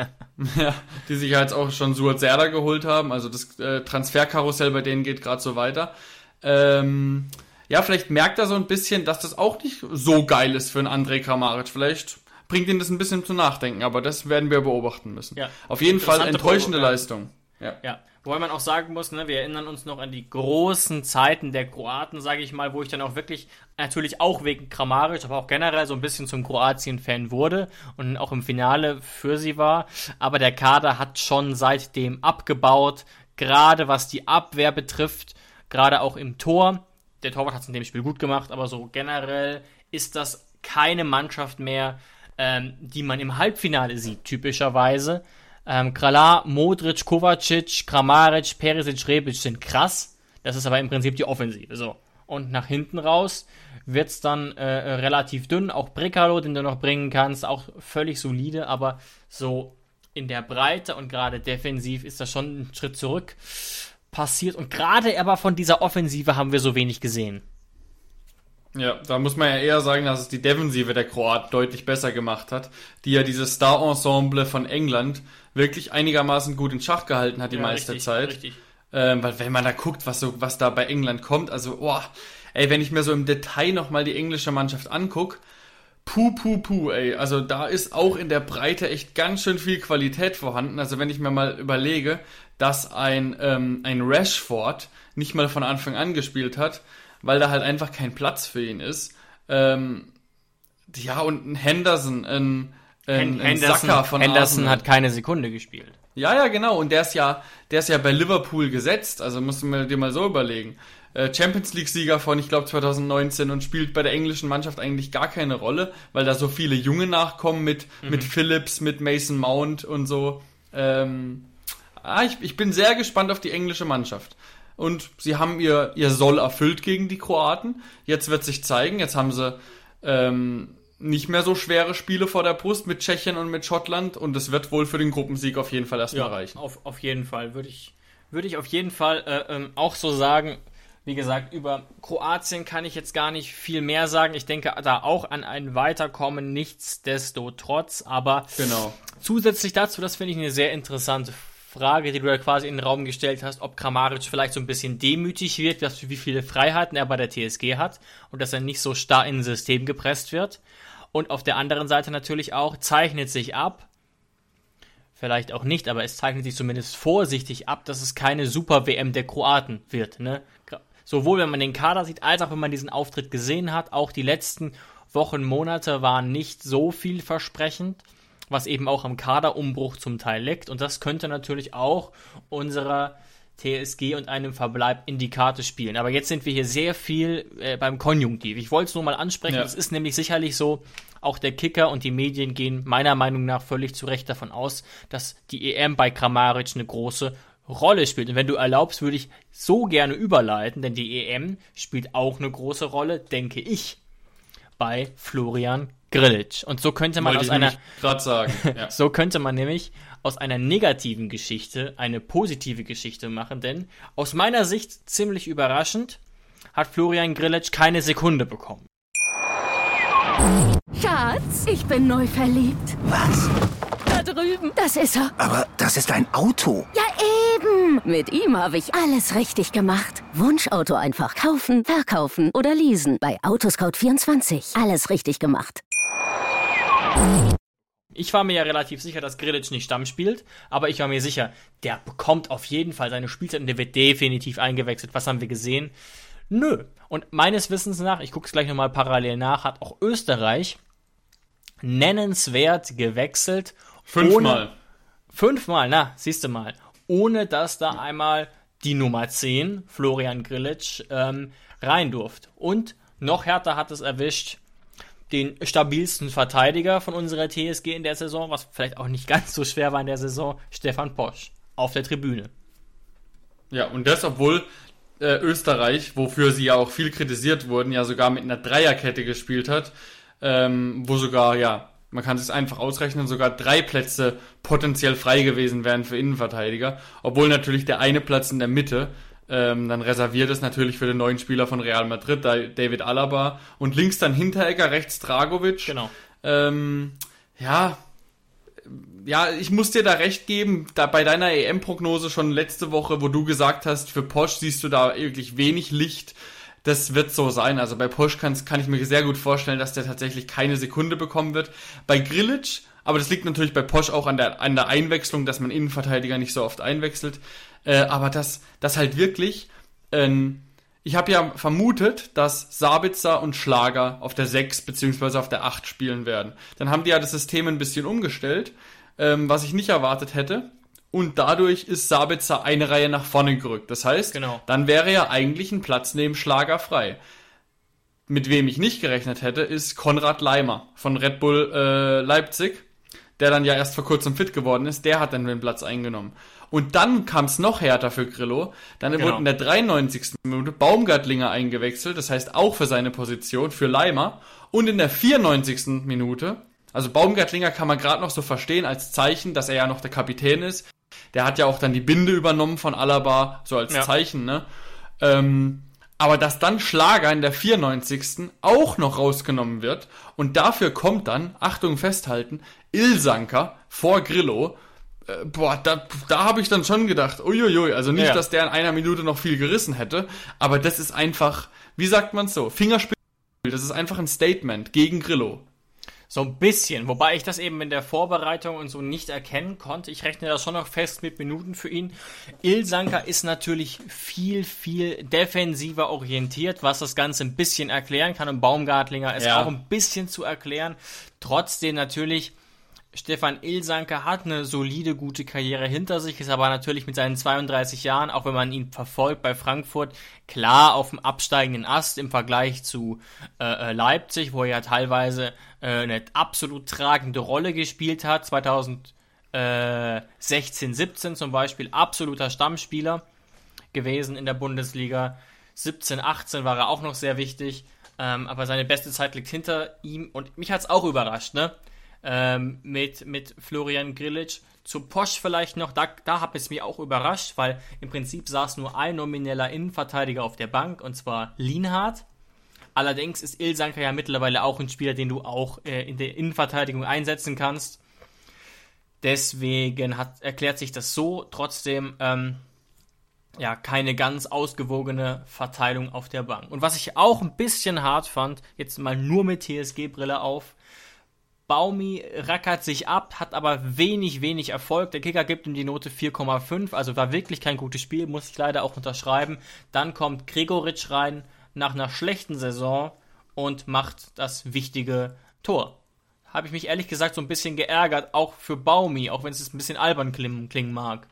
ja, die sich ja jetzt auch schon Suat Serda geholt haben. Also das äh, Transferkarussell bei denen geht gerade so weiter. Ähm, ja, vielleicht merkt er so ein bisschen, dass das auch nicht so geil ist für einen André Kramaric. Vielleicht bringt ihn das ein bisschen zum Nachdenken, aber das werden wir beobachten müssen. Ja. Auf jeden Fall enttäuschende Leistung. Ja. ja. Wobei man auch sagen muss, ne, wir erinnern uns noch an die großen Zeiten der Kroaten, sage ich mal, wo ich dann auch wirklich, natürlich auch wegen Kramaric, aber auch generell so ein bisschen zum Kroatien-Fan wurde und auch im Finale für sie war. Aber der Kader hat schon seitdem abgebaut, gerade was die Abwehr betrifft, gerade auch im Tor. Der Torwart hat es in dem Spiel gut gemacht, aber so generell ist das keine Mannschaft mehr, ähm, die man im Halbfinale sieht, typischerweise. Ähm, Krala, Modric, Kovacic, Kramaric, Perisic, Rebic sind krass. Das ist aber im Prinzip die Offensive. So. Und nach hinten raus wird's dann äh, relativ dünn. Auch Brekalo, den du noch bringen kannst, auch völlig solide, aber so in der Breite und gerade defensiv ist das schon ein Schritt zurück passiert. Und gerade aber von dieser Offensive haben wir so wenig gesehen. Ja, da muss man ja eher sagen, dass es die Defensive der Kroaten deutlich besser gemacht hat, die ja dieses Star-Ensemble von England wirklich einigermaßen gut in Schach gehalten hat die ja, meiste richtig, Zeit. Richtig. Ähm, weil wenn man da guckt, was so, was da bei England kommt, also, boah, ey, wenn ich mir so im Detail nochmal die englische Mannschaft anguck, puh, puh, puh, ey, also da ist auch in der Breite echt ganz schön viel Qualität vorhanden. Also wenn ich mir mal überlege, dass ein, ähm, ein Rashford nicht mal von Anfang an gespielt hat, weil da halt einfach kein Platz für ihn ist. Ähm, ja, und ein Henderson, ein, ein, ein Henderson, von Henderson Arsenal. hat keine Sekunde gespielt. Ja, ja, genau. Und der ist ja, der ist ja bei Liverpool gesetzt. Also musst du dir mal so überlegen. Äh, Champions League-Sieger von, ich glaube, 2019 und spielt bei der englischen Mannschaft eigentlich gar keine Rolle, weil da so viele Junge nachkommen mit, mhm. mit Phillips, mit Mason Mount und so. Ähm, ah, ich, ich bin sehr gespannt auf die englische Mannschaft und sie haben ihr, ihr Soll erfüllt gegen die Kroaten. Jetzt wird sich zeigen, jetzt haben sie ähm, nicht mehr so schwere Spiele vor der Brust mit Tschechien und mit Schottland und es wird wohl für den Gruppensieg auf jeden Fall erstmal ja, reichen. Auf, auf jeden Fall, würde ich, würde ich auf jeden Fall äh, ähm, auch so sagen. Wie gesagt, über Kroatien kann ich jetzt gar nicht viel mehr sagen. Ich denke da auch an ein Weiterkommen, nichtsdestotrotz. Aber genau. zusätzlich dazu, das finde ich eine sehr interessante Frage, die du ja quasi in den Raum gestellt hast, ob Kramaric vielleicht so ein bisschen demütig wird, dass, wie viele Freiheiten er bei der TSG hat und dass er nicht so starr in ein System gepresst wird. Und auf der anderen Seite natürlich auch zeichnet sich ab, vielleicht auch nicht, aber es zeichnet sich zumindest vorsichtig ab, dass es keine Super-WM der Kroaten wird. Ne? Sowohl wenn man den Kader sieht, als auch wenn man diesen Auftritt gesehen hat, auch die letzten Wochen, Monate waren nicht so vielversprechend, was eben auch am Kaderumbruch zum Teil liegt. Und das könnte natürlich auch unserer TSG und einem Verbleib in die Karte spielen. Aber jetzt sind wir hier sehr viel äh, beim Konjunktiv. Ich wollte es nur mal ansprechen. Es ja. ist nämlich sicherlich so, auch der Kicker und die Medien gehen meiner Meinung nach völlig zu Recht davon aus, dass die EM bei Kramaric eine große Rolle spielt. Und wenn du erlaubst, würde ich so gerne überleiten, denn die EM spielt auch eine große Rolle, denke ich, bei Florian Grillitsch. Und so könnte man Wollte aus einer gerade sagen. Ja. so könnte man nämlich aus einer negativen Geschichte eine positive Geschichte machen, denn aus meiner Sicht ziemlich überraschend hat Florian Grillitsch keine Sekunde bekommen. Schatz, ich bin neu verliebt. Was? Da drüben. Das ist er. Aber das ist ein Auto. Ja, eben. Mit ihm habe ich alles richtig gemacht. Wunschauto einfach kaufen, verkaufen oder leasen. Bei Autoscout24. Alles richtig gemacht. Ich war mir ja relativ sicher, dass Grilic nicht Stamm spielt, aber ich war mir sicher, der bekommt auf jeden Fall seine Spielzeit und der wird definitiv eingewechselt. Was haben wir gesehen? Nö. Und meines Wissens nach, ich gucke es gleich nochmal parallel nach, hat auch Österreich nennenswert gewechselt. Fünfmal. fünfmal, na, siehst du mal. Ohne dass da einmal die Nummer 10, Florian Grillitsch, ähm, rein durfte. Und noch härter hat es erwischt, den stabilsten Verteidiger von unserer TSG in der Saison, was vielleicht auch nicht ganz so schwer war in der Saison, Stefan Posch, auf der Tribüne. Ja, und das, obwohl äh, Österreich, wofür sie ja auch viel kritisiert wurden, ja sogar mit einer Dreierkette gespielt hat, ähm, wo sogar, ja, man kann es einfach ausrechnen, sogar drei Plätze potenziell frei gewesen wären für Innenverteidiger, obwohl natürlich der eine Platz in der Mitte ähm, dann reserviert ist natürlich für den neuen Spieler von Real Madrid, David Alaba und links dann Hinteregger, rechts Dragovic. Genau. Ähm, ja, ja, ich muss dir da recht geben, da bei deiner EM-Prognose schon letzte Woche, wo du gesagt hast, für Posch siehst du da wirklich wenig Licht. Das wird so sein. Also bei Posch kann, kann ich mir sehr gut vorstellen, dass der tatsächlich keine Sekunde bekommen wird. Bei Grilic, aber das liegt natürlich bei Posch auch an der, an der Einwechslung, dass man Innenverteidiger nicht so oft einwechselt. Äh, aber dass das halt wirklich, ähm, ich habe ja vermutet, dass Sabitzer und Schlager auf der 6 beziehungsweise auf der 8 spielen werden. Dann haben die ja das System ein bisschen umgestellt ähm, was ich nicht erwartet hätte. Und dadurch ist Sabitzer eine Reihe nach vorne gerückt. Das heißt, genau. dann wäre ja eigentlich ein Platz neben Schlager frei. Mit wem ich nicht gerechnet hätte, ist Konrad Leimer von Red Bull äh, Leipzig, der dann ja erst vor kurzem fit geworden ist. Der hat dann den Platz eingenommen. Und dann kam es noch härter für Grillo. Dann genau. wurde in der 93. Minute Baumgartlinger eingewechselt, das heißt auch für seine Position, für Leimer. Und in der 94. Minute also Baumgartlinger kann man gerade noch so verstehen als Zeichen, dass er ja noch der Kapitän ist. Der hat ja auch dann die Binde übernommen von Alaba, so als ja. Zeichen, ne? Ähm, aber dass dann Schlager in der 94. auch noch rausgenommen wird und dafür kommt dann, Achtung festhalten, Ilsanker vor Grillo. Äh, boah, da, da habe ich dann schon gedacht, uiuiui, also nicht, ja. dass der in einer Minute noch viel gerissen hätte, aber das ist einfach, wie sagt man so, Fingerspiel, das ist einfach ein Statement gegen Grillo. So ein bisschen, wobei ich das eben in der Vorbereitung und so nicht erkennen konnte. Ich rechne das schon noch fest mit Minuten für ihn. Ilsanker ist natürlich viel, viel defensiver orientiert, was das Ganze ein bisschen erklären kann. Und Baumgartlinger ist ja. auch ein bisschen zu erklären. Trotzdem natürlich Stefan Ilsanker hat eine solide, gute Karriere hinter sich, ist aber natürlich mit seinen 32 Jahren, auch wenn man ihn verfolgt bei Frankfurt, klar auf dem absteigenden Ast im Vergleich zu äh, äh Leipzig, wo er ja teilweise äh, eine absolut tragende Rolle gespielt hat. 2016, 17 zum Beispiel absoluter Stammspieler gewesen in der Bundesliga. 17, 18 war er auch noch sehr wichtig, ähm, aber seine beste Zeit liegt hinter ihm und mich hat es auch überrascht, ne? Ähm, mit, mit Florian Grilic. Zu Posch vielleicht noch, da, da habe es mir auch überrascht, weil im Prinzip saß nur ein nomineller Innenverteidiger auf der Bank, und zwar Lienhardt. Allerdings ist Ilsanker ja mittlerweile auch ein Spieler, den du auch äh, in der Innenverteidigung einsetzen kannst. Deswegen hat, erklärt sich das so. Trotzdem, ähm, ja, keine ganz ausgewogene Verteilung auf der Bank. Und was ich auch ein bisschen hart fand, jetzt mal nur mit TSG-Brille auf, Baumi rackert sich ab, hat aber wenig, wenig Erfolg. Der Kicker gibt ihm die Note 4,5, also war wirklich kein gutes Spiel, muss ich leider auch unterschreiben. Dann kommt Gregoritsch rein nach einer schlechten Saison und macht das wichtige Tor. Habe ich mich ehrlich gesagt so ein bisschen geärgert, auch für Baumi, auch wenn es ein bisschen albern klingen, klingen mag.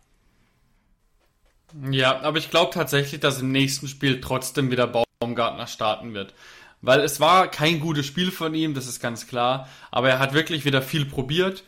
Ja, aber ich glaube tatsächlich, dass im nächsten Spiel trotzdem wieder Baumgartner starten wird. Weil es war kein gutes Spiel von ihm, das ist ganz klar. Aber er hat wirklich wieder viel probiert.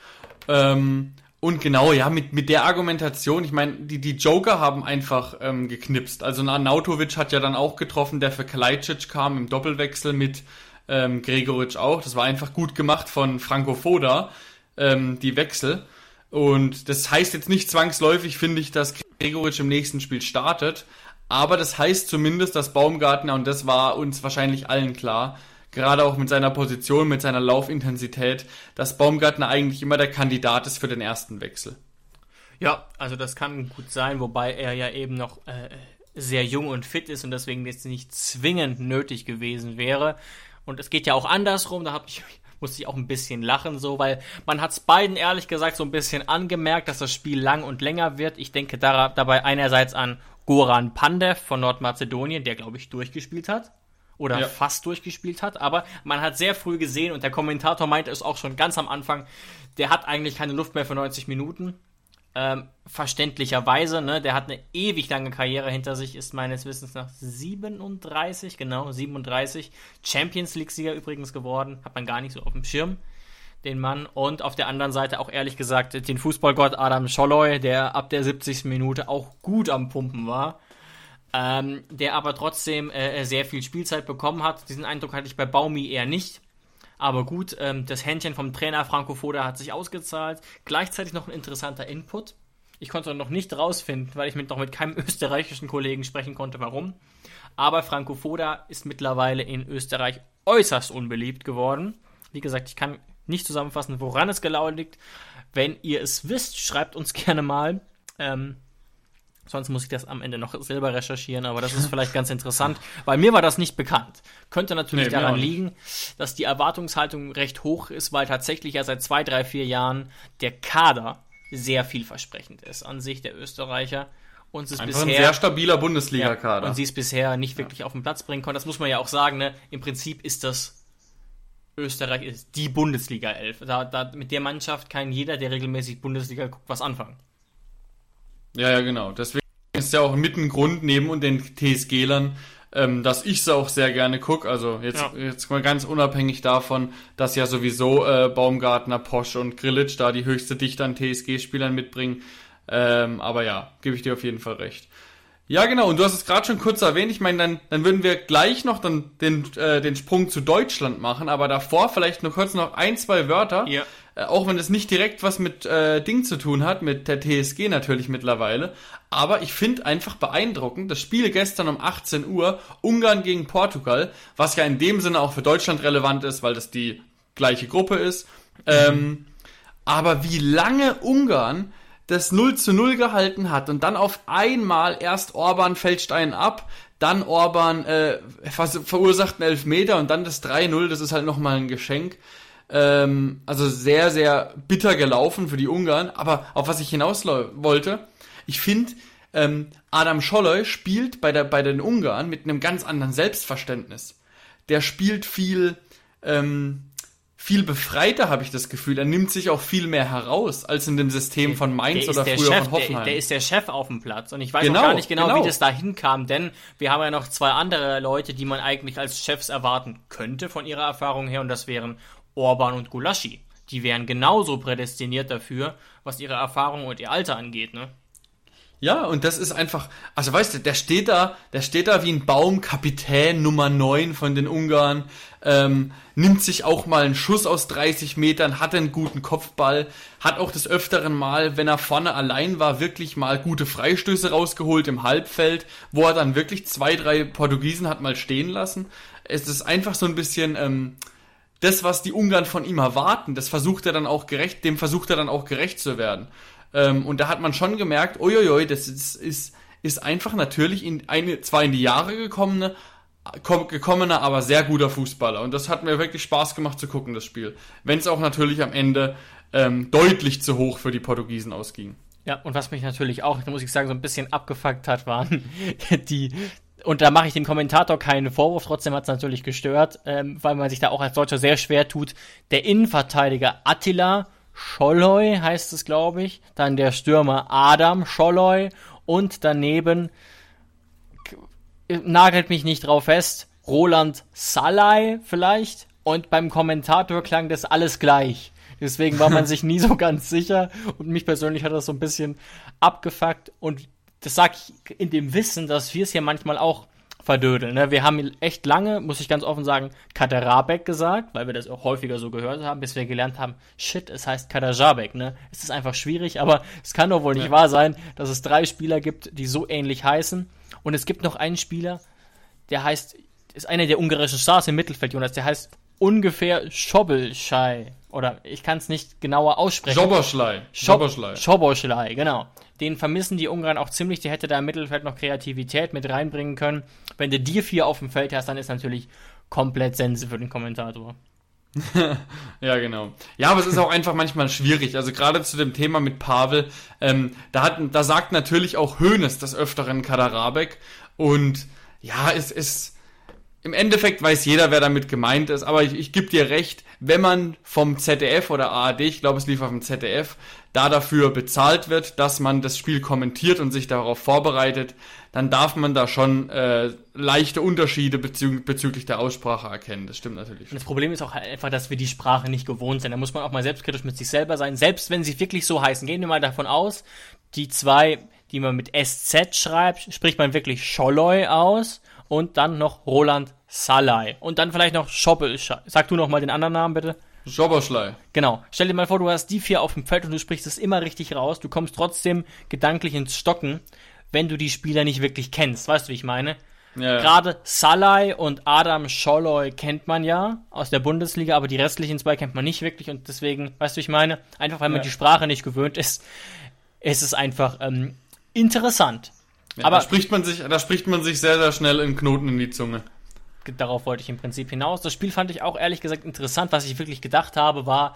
Ähm, und genau, ja, mit, mit der Argumentation, ich meine, die, die Joker haben einfach ähm, geknipst. Also Nautovic hat ja dann auch getroffen, der für Kalajdzic kam im Doppelwechsel mit ähm, Gregoritsch auch. Das war einfach gut gemacht von Franco Foda, ähm, die Wechsel. Und das heißt jetzt nicht zwangsläufig, finde ich, dass Gregoritsch im nächsten Spiel startet. Aber das heißt zumindest, dass Baumgartner, und das war uns wahrscheinlich allen klar, gerade auch mit seiner Position, mit seiner Laufintensität, dass Baumgartner eigentlich immer der Kandidat ist für den ersten Wechsel. Ja, also das kann gut sein, wobei er ja eben noch äh, sehr jung und fit ist und deswegen jetzt nicht zwingend nötig gewesen wäre. Und es geht ja auch andersrum, da ich musste ich auch ein bisschen lachen, so, weil man hat es beiden ehrlich gesagt so ein bisschen angemerkt, dass das Spiel lang und länger wird. Ich denke da, dabei einerseits an Goran Pandev von Nordmazedonien, der glaube ich durchgespielt hat oder ja. fast durchgespielt hat, aber man hat sehr früh gesehen und der Kommentator meinte es auch schon ganz am Anfang, der hat eigentlich keine Luft mehr für 90 Minuten. Ähm, verständlicherweise, ne, der hat eine ewig lange Karriere hinter sich, ist meines Wissens nach 37, genau, 37. Champions League-Sieger übrigens geworden, hat man gar nicht so auf dem Schirm, den Mann. Und auf der anderen Seite auch ehrlich gesagt den Fußballgott Adam Scholloy, der ab der 70. Minute auch gut am Pumpen war ähm, der aber trotzdem äh, sehr viel Spielzeit bekommen hat. Diesen Eindruck hatte ich bei Baumi eher nicht. Aber gut, ähm, das Händchen vom Trainer Franco Foda hat sich ausgezahlt. Gleichzeitig noch ein interessanter Input. Ich konnte noch nicht rausfinden, weil ich mit, noch mit keinem österreichischen Kollegen sprechen konnte, warum. Aber Franco Foda ist mittlerweile in Österreich äußerst unbeliebt geworden. Wie gesagt, ich kann nicht zusammenfassen, woran es gelaufen liegt. Wenn ihr es wisst, schreibt uns gerne mal. Ähm, Sonst muss ich das am Ende noch selber recherchieren, aber das ist vielleicht ganz interessant, weil mir war das nicht bekannt. Könnte natürlich nee, daran liegen, dass die Erwartungshaltung recht hoch ist, weil tatsächlich ja seit zwei, drei, vier Jahren der Kader sehr vielversprechend ist an sich der Österreicher. Und es ist Einfach bisher, ein sehr stabiler Bundesliga-Kader. Ja, und sie es bisher nicht wirklich ja. auf den Platz bringen konnte. Das muss man ja auch sagen, ne? Im Prinzip ist das Österreich ist die Bundesliga 11. Da, da, mit der Mannschaft kann jeder, der regelmäßig Bundesliga guckt, was anfangen. Ja, ja, genau. Deswegen ist ja auch mit ein Grund neben und den TSG-Lern, ähm, dass ich es auch sehr gerne gucke. Also jetzt, ja. jetzt mal ganz unabhängig davon, dass ja sowieso äh, Baumgartner, Posch und Grillitsch da die höchste Dichte an TSG-Spielern mitbringen. Ähm, aber ja, gebe ich dir auf jeden Fall recht. Ja, genau, und du hast es gerade schon kurz erwähnt. Ich meine, dann, dann würden wir gleich noch dann den, äh, den Sprung zu Deutschland machen, aber davor vielleicht nur kurz noch ein, zwei Wörter. Ja. Äh, auch wenn es nicht direkt was mit äh, Ding zu tun hat, mit der TSG natürlich mittlerweile. Aber ich finde einfach beeindruckend, das Spiel gestern um 18 Uhr, Ungarn gegen Portugal, was ja in dem Sinne auch für Deutschland relevant ist, weil das die gleiche Gruppe ist. Mhm. Ähm, aber wie lange Ungarn das 0 zu 0 gehalten hat und dann auf einmal erst Orban fälscht einen ab, dann Orban äh, verursacht einen Elfmeter und dann das 3-0, das ist halt nochmal ein Geschenk. Ähm, also sehr, sehr bitter gelaufen für die Ungarn. Aber auf was ich hinaus wollte, ich finde, ähm, Adam Scholloy spielt bei, der, bei den Ungarn mit einem ganz anderen Selbstverständnis. Der spielt viel, ähm, viel befreiter, habe ich das Gefühl. Er nimmt sich auch viel mehr heraus als in dem System von Mainz oder früher Chef, von Hoffenheim. Der, der, ist der Chef auf dem Platz und ich weiß genau, auch gar nicht genau, genau, wie das da hinkam, denn wir haben ja noch zwei andere Leute, die man eigentlich als Chefs erwarten könnte von ihrer Erfahrung her und das wären Orban und Gulaschi. Die wären genauso prädestiniert dafür, was ihre Erfahrung und ihr Alter angeht, ne? Ja, und das ist einfach, also weißt du, der steht da, der steht da wie ein Baum, Kapitän Nummer 9 von den Ungarn, ähm, nimmt sich auch mal einen Schuss aus 30 Metern, hat einen guten Kopfball, hat auch des öfteren Mal, wenn er vorne allein war, wirklich mal gute Freistöße rausgeholt im Halbfeld, wo er dann wirklich zwei, drei Portugiesen hat mal stehen lassen. Es ist einfach so ein bisschen, ähm, das, was die Ungarn von ihm erwarten, das versucht er dann auch gerecht, dem versucht er dann auch gerecht zu werden. Ähm, und da hat man schon gemerkt, uiuiui, das ist, ist, ist einfach natürlich in eine, zwar in die Jahre gekommene, gekommener, aber sehr guter Fußballer. Und das hat mir wirklich Spaß gemacht zu gucken, das Spiel. Wenn es auch natürlich am Ende ähm, deutlich zu hoch für die Portugiesen ausging. Ja, und was mich natürlich auch, muss ich sagen, so ein bisschen abgefuckt hat, waren die, und da mache ich dem Kommentator keinen Vorwurf, trotzdem hat es natürlich gestört, ähm, weil man sich da auch als Deutscher sehr schwer tut. Der Innenverteidiger Attila Scholloy heißt es, glaube ich, dann der Stürmer Adam Scholloy. Und daneben nagelt mich nicht drauf fest, Roland Salai vielleicht. Und beim Kommentator klang das alles gleich. Deswegen war man sich nie so ganz sicher. Und mich persönlich hat das so ein bisschen abgefuckt. Und das sage ich in dem Wissen, dass wir es hier manchmal auch verdödeln. Ne? Wir haben echt lange, muss ich ganz offen sagen, Kaderabek gesagt, weil wir das auch häufiger so gehört haben, bis wir gelernt haben, shit, es heißt Kaderabek. Ne? Es ist einfach schwierig, aber es kann doch wohl nicht ja. wahr sein, dass es drei Spieler gibt, die so ähnlich heißen. Und es gibt noch einen Spieler, der heißt, ist einer der ungarischen Stars im Mittelfeld, Jonas, der heißt ungefähr Schobelschei. Oder ich kann es nicht genauer aussprechen. Schoboschlei. Schoboschlei. Schoboschlei, genau. Den vermissen die Ungarn auch ziemlich. Die hätte da im Mittelfeld noch Kreativität mit reinbringen können. Wenn du die vier auf dem Feld hast, dann ist natürlich komplett Sense für den Kommentator. ja, genau. Ja, aber es ist auch einfach manchmal schwierig. Also gerade zu dem Thema mit Pavel, ähm, da, hat, da sagt natürlich auch Hoeneß des Öfteren Kaderabek. Und ja, es ist im Endeffekt weiß jeder, wer damit gemeint ist, aber ich, ich gebe dir recht, wenn man vom ZDF oder ARD, ich glaube es lief auf dem ZDF, da dafür bezahlt wird, dass man das Spiel kommentiert und sich darauf vorbereitet, dann darf man da schon äh, leichte Unterschiede bezü bezüglich der Aussprache erkennen. Das stimmt natürlich. Das Problem ist auch halt einfach, dass wir die Sprache nicht gewohnt sind. Da muss man auch mal selbstkritisch mit sich selber sein. Selbst wenn sie wirklich so heißen, gehen wir mal davon aus, die zwei, die man mit SZ schreibt, spricht man wirklich Scholloy aus und dann noch Roland Salai. Und dann vielleicht noch Schoppel. Sag du noch mal den anderen Namen bitte. Schobberschlei. Genau. Stell dir mal vor, du hast die vier auf dem Feld und du sprichst es immer richtig raus. Du kommst trotzdem gedanklich ins Stocken, wenn du die Spieler nicht wirklich kennst. Weißt du, wie ich meine? Ja. Gerade Salai und Adam Scholloy kennt man ja aus der Bundesliga, aber die restlichen zwei kennt man nicht wirklich und deswegen, weißt du, wie ich meine? Einfach weil man ja. die Sprache nicht gewöhnt ist, ist es einfach ähm, interessant. Ja, aber da spricht man sich, da spricht man sich sehr, sehr schnell in Knoten in die Zunge darauf wollte ich im Prinzip hinaus. Das Spiel fand ich auch ehrlich gesagt interessant. Was ich wirklich gedacht habe, war,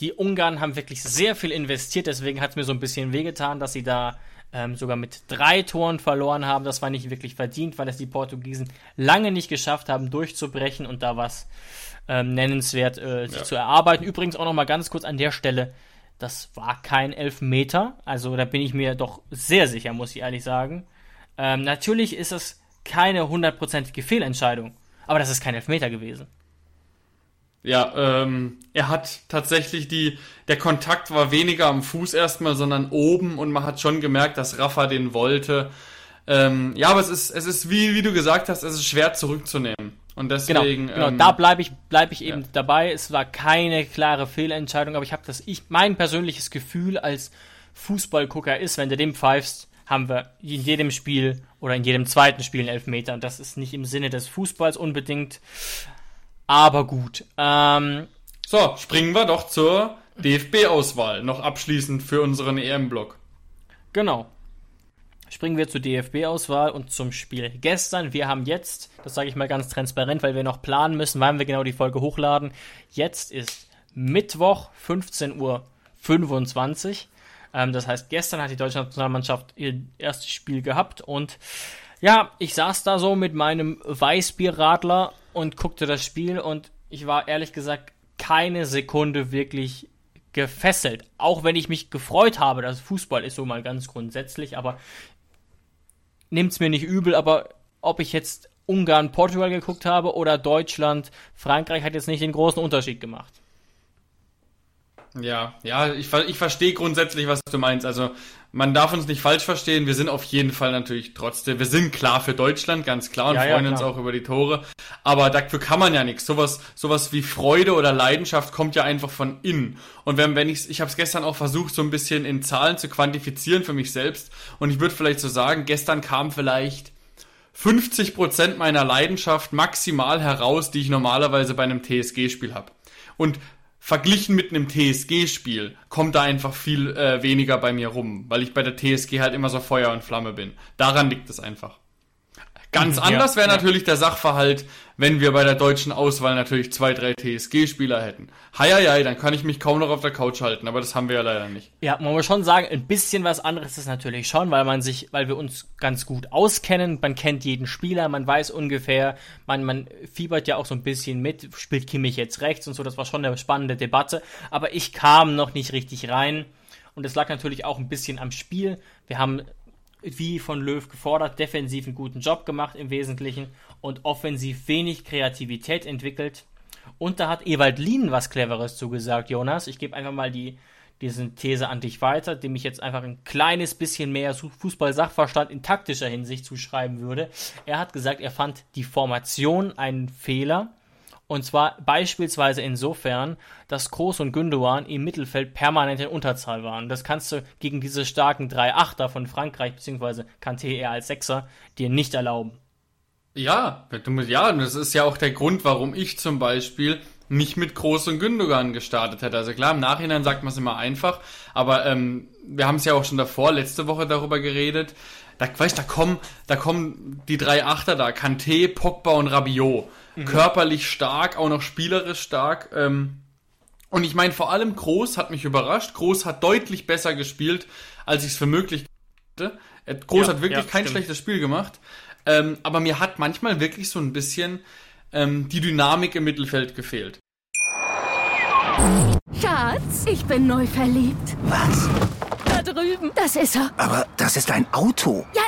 die Ungarn haben wirklich sehr viel investiert. Deswegen hat es mir so ein bisschen wehgetan, dass sie da ähm, sogar mit drei Toren verloren haben. Das war nicht wirklich verdient, weil es die Portugiesen lange nicht geschafft haben, durchzubrechen und da was ähm, nennenswert äh, sich ja. zu erarbeiten. Übrigens auch noch mal ganz kurz an der Stelle. Das war kein Elfmeter. Also da bin ich mir doch sehr sicher, muss ich ehrlich sagen. Ähm, natürlich ist es keine hundertprozentige Fehlentscheidung. Aber das ist kein Elfmeter gewesen. Ja, ähm, er hat tatsächlich die, der Kontakt war weniger am Fuß erstmal, sondern oben und man hat schon gemerkt, dass Rafa den wollte. Ähm, ja, aber es ist, es ist wie, wie du gesagt hast, es ist schwer zurückzunehmen. Und deswegen. Genau, genau ähm, da bleibe ich, bleib ich eben ja. dabei. Es war keine klare Fehlentscheidung, aber ich habe das, ich, mein persönliches Gefühl als Fußballgucker ist, wenn du dem pfeifst, haben wir in jedem Spiel oder in jedem zweiten Spiel einen Elfmeter. Und das ist nicht im Sinne des Fußballs unbedingt, aber gut. Ähm, so, springen wir doch zur DFB-Auswahl. Noch abschließend für unseren EM-Block. Genau. Springen wir zur DFB-Auswahl und zum Spiel gestern. Wir haben jetzt, das sage ich mal ganz transparent, weil wir noch planen müssen, wann wir genau die Folge hochladen. Jetzt ist Mittwoch, 15.25 Uhr. Ähm, das heißt, gestern hat die deutsche Nationalmannschaft ihr erstes Spiel gehabt und ja, ich saß da so mit meinem Weißbierradler und guckte das Spiel und ich war ehrlich gesagt keine Sekunde wirklich gefesselt. Auch wenn ich mich gefreut habe, dass Fußball ist so mal ganz grundsätzlich, aber nimmt's mir nicht übel, aber ob ich jetzt Ungarn, Portugal geguckt habe oder Deutschland, Frankreich hat jetzt nicht den großen Unterschied gemacht. Ja, ja, ich, ich verstehe grundsätzlich, was du meinst. Also man darf uns nicht falsch verstehen. Wir sind auf jeden Fall natürlich trotzdem, wir sind klar für Deutschland, ganz klar, und ja, freuen ja, uns auch über die Tore. Aber dafür kann man ja nichts. Sowas, sowas wie Freude oder Leidenschaft kommt ja einfach von innen. Und wenn, wenn ich, ich habe es gestern auch versucht, so ein bisschen in Zahlen zu quantifizieren für mich selbst. Und ich würde vielleicht so sagen, gestern kam vielleicht 50 Prozent meiner Leidenschaft maximal heraus, die ich normalerweise bei einem TSG-Spiel habe. Und verglichen mit einem TSG-Spiel kommt da einfach viel äh, weniger bei mir rum, weil ich bei der TSG halt immer so Feuer und Flamme bin. Daran liegt es einfach. Ganz anders wäre natürlich der Sachverhalt, wenn wir bei der deutschen Auswahl natürlich zwei, drei TSG-Spieler hätten. Heieiei, dann kann ich mich kaum noch auf der Couch halten, aber das haben wir ja leider nicht. Ja, man muss schon sagen, ein bisschen was anderes ist natürlich schon, weil man sich, weil wir uns ganz gut auskennen, man kennt jeden Spieler, man weiß ungefähr, man, man fiebert ja auch so ein bisschen mit, spielt Kimmich jetzt rechts und so, das war schon eine spannende Debatte, aber ich kam noch nicht richtig rein und es lag natürlich auch ein bisschen am Spiel. Wir haben wie von Löw gefordert, defensiv einen guten Job gemacht im Wesentlichen und offensiv wenig Kreativität entwickelt. Und da hat Ewald Lien was Cleveres zugesagt, Jonas. Ich gebe einfach mal die, diese These an dich weiter, dem ich jetzt einfach ein kleines bisschen mehr Fußball-Sachverstand in taktischer Hinsicht zuschreiben würde. Er hat gesagt, er fand die Formation einen Fehler und zwar beispielsweise insofern, dass Groß und Gündogan im Mittelfeld permanent in Unterzahl waren. Das kannst du gegen diese starken 3-8er von Frankreich, beziehungsweise Kanté eher als Sechser, dir nicht erlauben. Ja, ja, das ist ja auch der Grund, warum ich zum Beispiel nicht mit Groß und Gündogan gestartet hätte. Also klar, im Nachhinein sagt man es immer einfach, aber ähm, wir haben es ja auch schon davor, letzte Woche darüber geredet. Da, weißt, da kommen, da kommen die drei Achter da, Kanté, Pogba und Rabiot mhm. körperlich stark, auch noch spielerisch stark. Ähm, und ich meine, vor allem Groß hat mich überrascht. Groß hat deutlich besser gespielt, als ich es für möglich hatte. Groß ja, hat wirklich ja, kein stimmt. schlechtes Spiel gemacht. Ähm, aber mir hat manchmal wirklich so ein bisschen ähm, die Dynamik im Mittelfeld gefehlt. Schatz, ich bin neu verliebt. Was? Da drüben. Das ist er. Aber das ist ein Auto. Ja,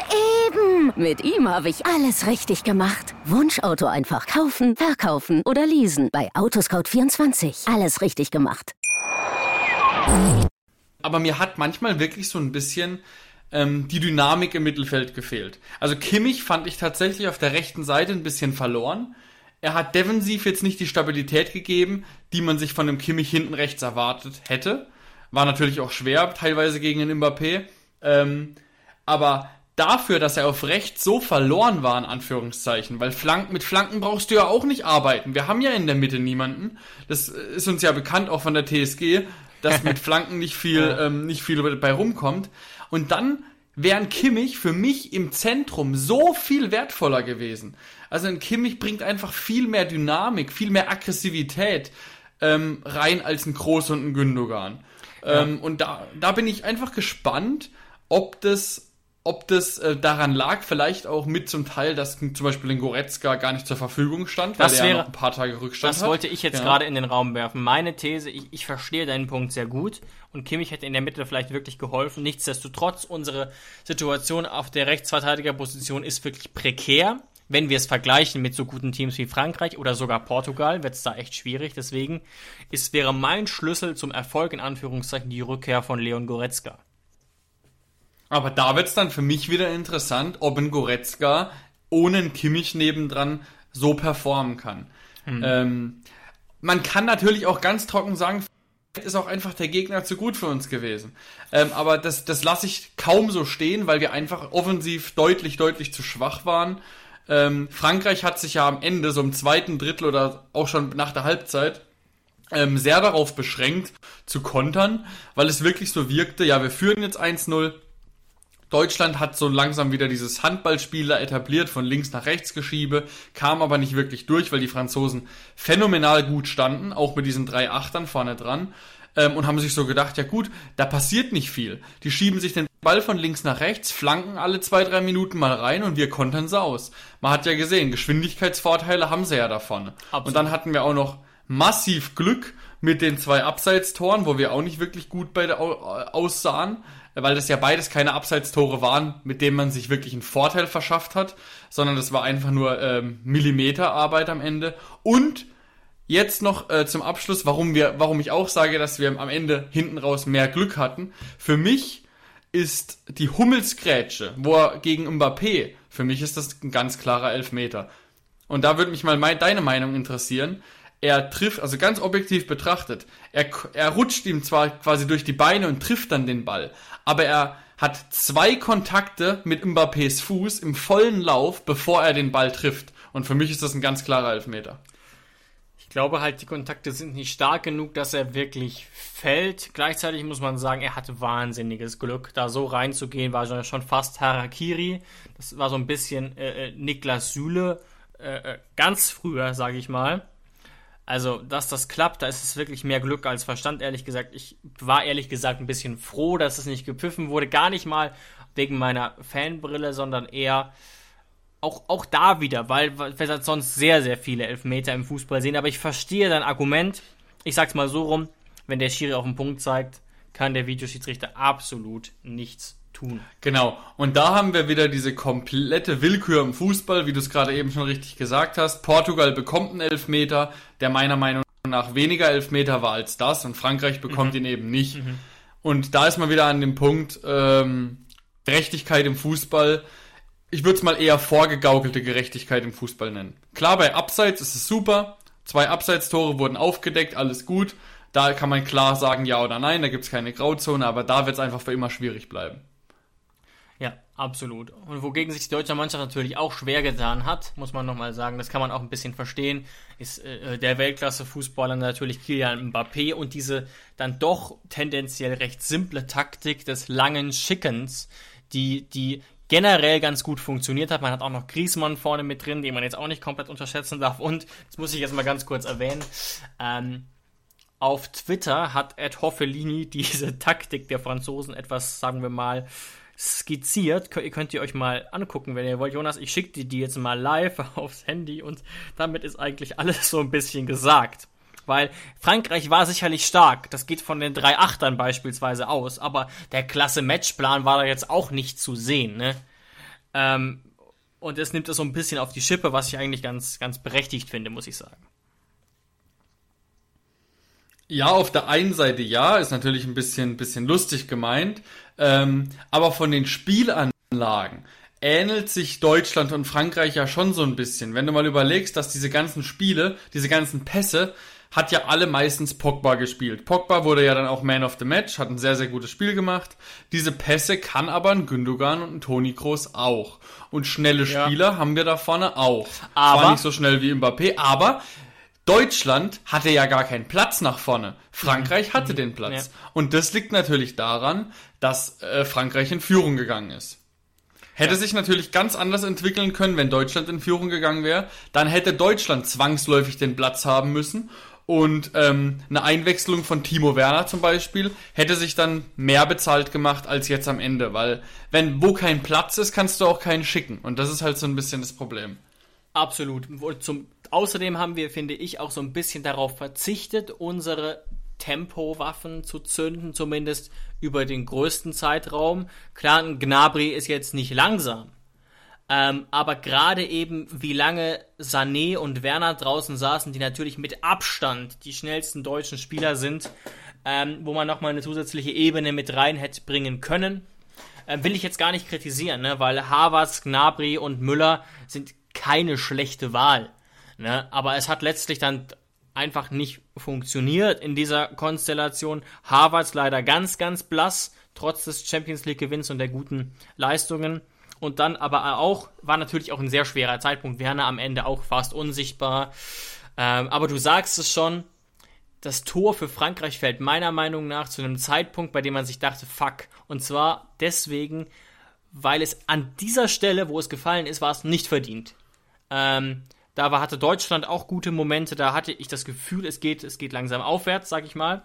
eben. Mit ihm habe ich alles richtig gemacht. Wunschauto einfach kaufen, verkaufen oder leasen. Bei Autoscout24. Alles richtig gemacht. Aber mir hat manchmal wirklich so ein bisschen ähm, die Dynamik im Mittelfeld gefehlt. Also Kimmich fand ich tatsächlich auf der rechten Seite ein bisschen verloren. Er hat defensiv jetzt nicht die Stabilität gegeben, die man sich von dem Kimmich hinten rechts erwartet hätte. War natürlich auch schwer, teilweise gegen den Mbappé. Ähm, aber dafür, dass er auf rechts so verloren war, in Anführungszeichen, weil Flanken, mit Flanken brauchst du ja auch nicht arbeiten. Wir haben ja in der Mitte niemanden. Das ist uns ja bekannt, auch von der TSG, dass mit Flanken nicht viel, ähm, nicht viel bei rumkommt. Und dann wären Kimmich für mich im Zentrum so viel wertvoller gewesen. Also ein Kimmich bringt einfach viel mehr Dynamik, viel mehr Aggressivität ähm, rein als ein Groß und ein Gündogan. Ähm, und da, da bin ich einfach gespannt, ob das ob das äh, daran lag, vielleicht auch mit zum Teil, dass zum Beispiel in Goretzka gar nicht zur Verfügung stand, weil das wäre, er noch ein paar Tage Rückstand das hat. Das wollte ich jetzt ja. gerade in den Raum werfen. Meine These, ich, ich verstehe deinen Punkt sehr gut und Kimmich hätte in der Mitte vielleicht wirklich geholfen. Nichtsdestotrotz, unsere Situation auf der Rechtsverteidigerposition ist wirklich prekär wenn wir es vergleichen mit so guten Teams wie Frankreich oder sogar Portugal, wird es da echt schwierig. Deswegen ist, wäre mein Schlüssel zum Erfolg in Anführungszeichen die Rückkehr von Leon Goretzka. Aber da wird es dann für mich wieder interessant, ob ein Goretzka ohne einen Kimmich nebendran so performen kann. Mhm. Ähm, man kann natürlich auch ganz trocken sagen, ist auch einfach der Gegner zu gut für uns gewesen. Ähm, aber das, das lasse ich kaum so stehen, weil wir einfach offensiv deutlich, deutlich zu schwach waren. Ähm, Frankreich hat sich ja am Ende, so im zweiten Drittel oder auch schon nach der Halbzeit, ähm, sehr darauf beschränkt zu kontern, weil es wirklich so wirkte, ja, wir führen jetzt 1-0. Deutschland hat so langsam wieder dieses Handballspieler etabliert, von links nach rechts geschiebe, kam aber nicht wirklich durch, weil die Franzosen phänomenal gut standen, auch mit diesen drei Achtern vorne dran ähm, und haben sich so gedacht, ja gut, da passiert nicht viel. Die schieben sich den Ball von links nach rechts, flanken alle zwei, drei Minuten mal rein und wir kontern sie aus. Man hat ja gesehen, Geschwindigkeitsvorteile haben sie ja davon. Absolut. Und dann hatten wir auch noch massiv Glück mit den zwei Abseitstoren, wo wir auch nicht wirklich gut bei der aussahen, weil das ja beides keine Abseitstore waren, mit denen man sich wirklich einen Vorteil verschafft hat, sondern das war einfach nur ähm, Millimeterarbeit am Ende. Und Jetzt noch äh, zum Abschluss, warum wir, warum ich auch sage, dass wir am Ende hinten raus mehr Glück hatten. Für mich ist die Hummelsgrätsche, wo er gegen Mbappé, für mich ist das ein ganz klarer Elfmeter. Und da würde mich mal deine Meinung interessieren. Er trifft, also ganz objektiv betrachtet, er, er rutscht ihm zwar quasi durch die Beine und trifft dann den Ball, aber er hat zwei Kontakte mit Mbappés Fuß im vollen Lauf, bevor er den Ball trifft. Und für mich ist das ein ganz klarer Elfmeter glaube halt, die Kontakte sind nicht stark genug, dass er wirklich fällt. Gleichzeitig muss man sagen, er hatte wahnsinniges Glück, da so reinzugehen, war schon fast Harakiri. Das war so ein bisschen äh, äh Niklas Süle, äh, äh, ganz früher, sage ich mal. Also, dass das klappt, da ist es wirklich mehr Glück als Verstand, ehrlich gesagt. Ich war ehrlich gesagt ein bisschen froh, dass es nicht gepfiffen wurde. Gar nicht mal wegen meiner Fanbrille, sondern eher auch, auch da wieder, weil wir sonst sehr, sehr viele Elfmeter im Fußball sehen. Aber ich verstehe dein Argument. Ich sag's mal so rum, wenn der Schiri auf den Punkt zeigt, kann der Videoschiedsrichter absolut nichts tun. Genau. Und da haben wir wieder diese komplette Willkür im Fußball, wie du es gerade eben schon richtig gesagt hast. Portugal bekommt einen Elfmeter, der meiner Meinung nach weniger Elfmeter war als das und Frankreich bekommt mhm. ihn eben nicht. Mhm. Und da ist man wieder an dem Punkt ähm, Gerechtigkeit im Fußball. Ich würde es mal eher vorgegaukelte Gerechtigkeit im Fußball nennen. Klar, bei Abseits ist es super. Zwei Abseitstore wurden aufgedeckt, alles gut. Da kann man klar sagen ja oder nein, da gibt es keine Grauzone, aber da wird es einfach für immer schwierig bleiben. Absolut. Und wogegen sich die deutsche Mannschaft natürlich auch schwer getan hat, muss man nochmal sagen, das kann man auch ein bisschen verstehen, ist äh, der Weltklasse-Fußballer natürlich Kylian Mbappé und diese dann doch tendenziell recht simple Taktik des langen Schickens, die, die generell ganz gut funktioniert hat. Man hat auch noch Griezmann vorne mit drin, den man jetzt auch nicht komplett unterschätzen darf. Und, das muss ich jetzt mal ganz kurz erwähnen, ähm, auf Twitter hat Ed Hoffelini diese Taktik der Franzosen etwas, sagen wir mal, skizziert. Ihr könnt ihr euch mal angucken, wenn ihr wollt. Jonas, ich schicke dir die jetzt mal live aufs Handy und damit ist eigentlich alles so ein bisschen gesagt. Weil Frankreich war sicherlich stark. Das geht von den drei Achtern beispielsweise aus. Aber der klasse Matchplan war da jetzt auch nicht zu sehen, ne? Ähm, und es nimmt es so ein bisschen auf die Schippe, was ich eigentlich ganz, ganz berechtigt finde, muss ich sagen. Ja, auf der einen Seite ja, ist natürlich ein bisschen, bisschen lustig gemeint, ähm, aber von den Spielanlagen ähnelt sich Deutschland und Frankreich ja schon so ein bisschen. Wenn du mal überlegst, dass diese ganzen Spiele, diese ganzen Pässe, hat ja alle meistens Pogba gespielt. Pogba wurde ja dann auch Man of the Match, hat ein sehr, sehr gutes Spiel gemacht. Diese Pässe kann aber ein Gündogan und ein Toni Kroos auch. Und schnelle Spieler ja. haben wir da vorne auch. Aber Zwar nicht so schnell wie Mbappé, aber Deutschland hatte ja gar keinen Platz nach vorne. Frankreich hatte mhm. den Platz. Ja. Und das liegt natürlich daran, dass äh, Frankreich in Führung gegangen ist. Hätte ja. sich natürlich ganz anders entwickeln können, wenn Deutschland in Führung gegangen wäre. Dann hätte Deutschland zwangsläufig den Platz haben müssen. Und ähm, eine Einwechslung von Timo Werner zum Beispiel hätte sich dann mehr bezahlt gemacht als jetzt am Ende. Weil wenn wo kein Platz ist, kannst du auch keinen schicken. Und das ist halt so ein bisschen das Problem. Absolut. Zum, außerdem haben wir, finde ich, auch so ein bisschen darauf verzichtet, unsere Tempowaffen zu zünden, zumindest über den größten Zeitraum. Klar, ein Gnabry ist jetzt nicht langsam. Ähm, aber gerade eben, wie lange Sané und Werner draußen saßen, die natürlich mit Abstand die schnellsten deutschen Spieler sind, ähm, wo man nochmal eine zusätzliche Ebene mit rein hätte bringen können, äh, will ich jetzt gar nicht kritisieren, ne? weil Havertz, Gnabry und Müller sind keine schlechte Wahl. Ne? Aber es hat letztlich dann einfach nicht funktioniert in dieser Konstellation. Harvards leider ganz, ganz blass, trotz des Champions League Gewinns und der guten Leistungen. Und dann aber auch, war natürlich auch ein sehr schwerer Zeitpunkt. Werner am Ende auch fast unsichtbar. Ähm, aber du sagst es schon, das Tor für Frankreich fällt meiner Meinung nach zu einem Zeitpunkt, bei dem man sich dachte, fuck. Und zwar deswegen, weil es an dieser Stelle, wo es gefallen ist, war es nicht verdient. Ähm, da war, hatte Deutschland auch gute Momente, da hatte ich das Gefühl, es geht, es geht langsam aufwärts, sag ich mal.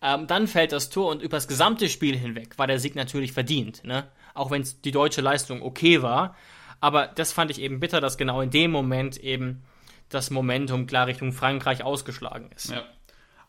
Ähm, dann fällt das Tor und über das gesamte Spiel hinweg war der Sieg natürlich verdient, ne? Auch wenn die deutsche Leistung okay war. Aber das fand ich eben bitter, dass genau in dem Moment eben das Momentum klar Richtung Frankreich ausgeschlagen ist. Ja.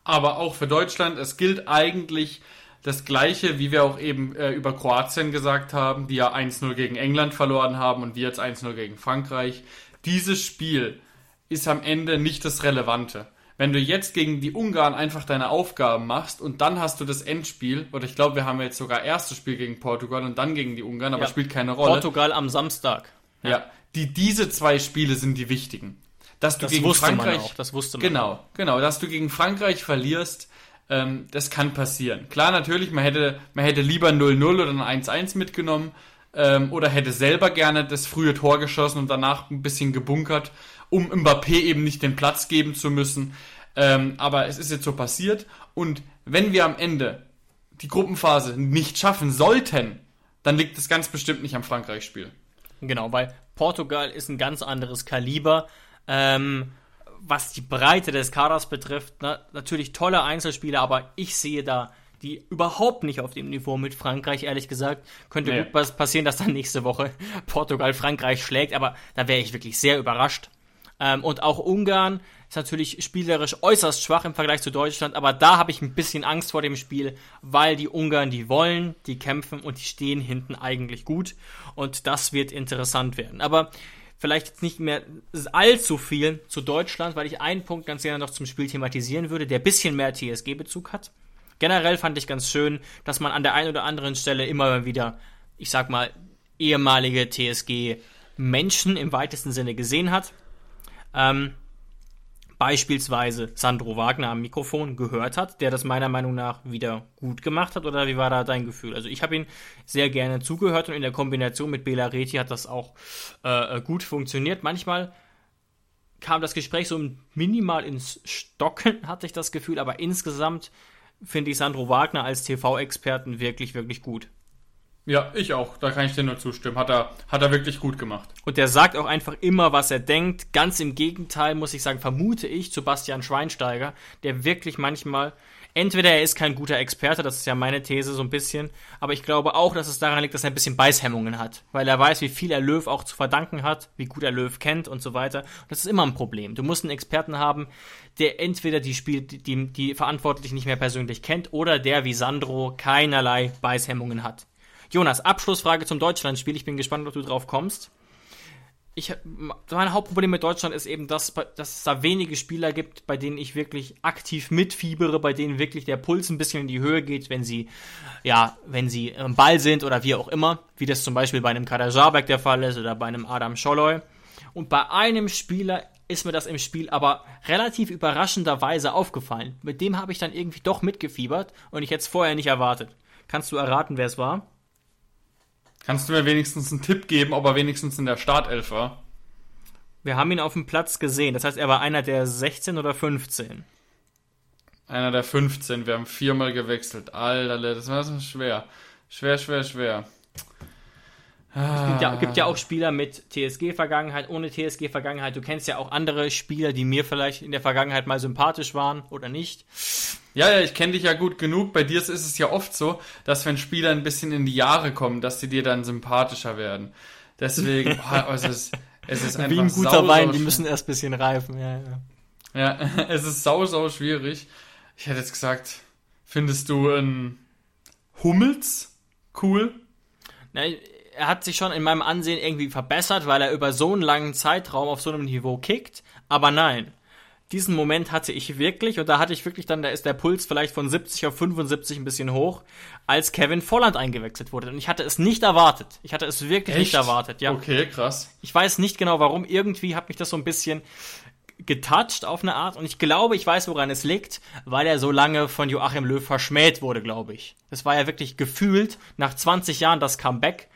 Aber auch für Deutschland, es gilt eigentlich das Gleiche, wie wir auch eben äh, über Kroatien gesagt haben, die ja 1-0 gegen England verloren haben und wir jetzt 1-0 gegen Frankreich dieses Spiel ist am Ende nicht das Relevante. Wenn du jetzt gegen die Ungarn einfach deine Aufgaben machst und dann hast du das Endspiel, oder ich glaube, wir haben jetzt sogar erstes Spiel gegen Portugal und dann gegen die Ungarn, aber ja. spielt keine Rolle. Portugal am Samstag. Ja. ja. die, diese zwei Spiele sind die wichtigen. Dass du das gegen Frankreich, auch, das wusste man genau, auch. genau, dass du gegen Frankreich verlierst, ähm, das kann passieren. Klar, natürlich, man hätte, man hätte lieber 0-0 oder ein 1-1 mitgenommen, ähm, oder hätte selber gerne das frühe Tor geschossen und danach ein bisschen gebunkert, um Mbappé eben nicht den Platz geben zu müssen. Ähm, aber es ist jetzt so passiert und wenn wir am Ende die Gruppenphase nicht schaffen sollten, dann liegt es ganz bestimmt nicht am Frankreich-Spiel. Genau, weil Portugal ist ein ganz anderes Kaliber. Ähm, was die Breite des Kaders betrifft, na, natürlich tolle Einzelspieler, aber ich sehe da die überhaupt nicht auf dem Niveau mit Frankreich, ehrlich gesagt. Könnte nee. gut was passieren, dass dann nächste Woche Portugal Frankreich schlägt, aber da wäre ich wirklich sehr überrascht. Ähm, und auch Ungarn ist natürlich spielerisch äußerst schwach im Vergleich zu Deutschland, aber da habe ich ein bisschen Angst vor dem Spiel, weil die Ungarn, die wollen, die kämpfen und die stehen hinten eigentlich gut. Und das wird interessant werden. Aber vielleicht jetzt nicht mehr allzu viel zu Deutschland, weil ich einen Punkt ganz gerne noch zum Spiel thematisieren würde, der bisschen mehr TSG-Bezug hat. Generell fand ich ganz schön, dass man an der einen oder anderen Stelle immer wieder, ich sag mal, ehemalige TSG-Menschen im weitesten Sinne gesehen hat. Ähm, beispielsweise Sandro Wagner am Mikrofon gehört hat, der das meiner Meinung nach wieder gut gemacht hat? Oder wie war da dein Gefühl? Also ich habe ihn sehr gerne zugehört und in der Kombination mit Bela Reti hat das auch äh, äh, gut funktioniert. Manchmal kam das Gespräch so minimal ins Stocken, hatte ich das Gefühl, aber insgesamt finde ich Sandro Wagner als TV-Experten wirklich, wirklich gut. Ja, ich auch. Da kann ich dir nur zustimmen. Hat er, hat er wirklich gut gemacht. Und der sagt auch einfach immer, was er denkt. Ganz im Gegenteil, muss ich sagen, vermute ich zu Bastian Schweinsteiger, der wirklich manchmal, entweder er ist kein guter Experte, das ist ja meine These so ein bisschen, aber ich glaube auch, dass es daran liegt, dass er ein bisschen Beißhemmungen hat. Weil er weiß, wie viel er Löw auch zu verdanken hat, wie gut er Löw kennt und so weiter. Und das ist immer ein Problem. Du musst einen Experten haben, der entweder die Spiel, die, die Verantwortlichen nicht mehr persönlich kennt oder der wie Sandro keinerlei Beißhemmungen hat. Jonas, Abschlussfrage zum Deutschlandspiel. Ich bin gespannt, ob du drauf kommst. Ich, mein Hauptproblem mit Deutschland ist eben, dass, dass es da wenige Spieler gibt, bei denen ich wirklich aktiv mitfiebere, bei denen wirklich der Puls ein bisschen in die Höhe geht, wenn sie, ja, wenn sie im Ball sind oder wie auch immer, wie das zum Beispiel bei einem Kader Jabek der Fall ist oder bei einem Adam Scholloy. Und bei einem Spieler ist mir das im Spiel aber relativ überraschenderweise aufgefallen. Mit dem habe ich dann irgendwie doch mitgefiebert und ich hätte es vorher nicht erwartet. Kannst du erraten, wer es war? Kannst du mir wenigstens einen Tipp geben, ob er wenigstens in der Startelf war? Wir haben ihn auf dem Platz gesehen. Das heißt, er war einer der 16 oder 15. Einer der 15. Wir haben viermal gewechselt. Alter, das war so schwer. Schwer, schwer, schwer. Es gibt ja, gibt ja auch Spieler mit TSG-Vergangenheit, ohne TSG-Vergangenheit. Du kennst ja auch andere Spieler, die mir vielleicht in der Vergangenheit mal sympathisch waren oder nicht. Ja, ja, ich kenne dich ja gut genug. Bei dir ist es ja oft so, dass wenn Spieler ein bisschen in die Jahre kommen, dass sie dir dann sympathischer werden. Deswegen, boah, es ist, es ist einfach Wie ein guter sau, Wein, sau die müssen erst ein bisschen reifen. Ja, ja. ja, es ist sau, sau schwierig. Ich hätte jetzt gesagt, findest du ein Hummels cool? Nein, er hat sich schon in meinem Ansehen irgendwie verbessert, weil er über so einen langen Zeitraum auf so einem Niveau kickt. Aber nein, diesen Moment hatte ich wirklich und da hatte ich wirklich dann, da ist der Puls vielleicht von 70 auf 75 ein bisschen hoch, als Kevin Volland eingewechselt wurde. Und ich hatte es nicht erwartet. Ich hatte es wirklich Echt? nicht erwartet, ja. Okay, krass. Ich weiß nicht genau warum. Irgendwie hat mich das so ein bisschen getoucht auf eine Art und ich glaube, ich weiß, woran es liegt, weil er so lange von Joachim Löw verschmäht wurde, glaube ich. Das war ja wirklich gefühlt nach 20 Jahren das Comeback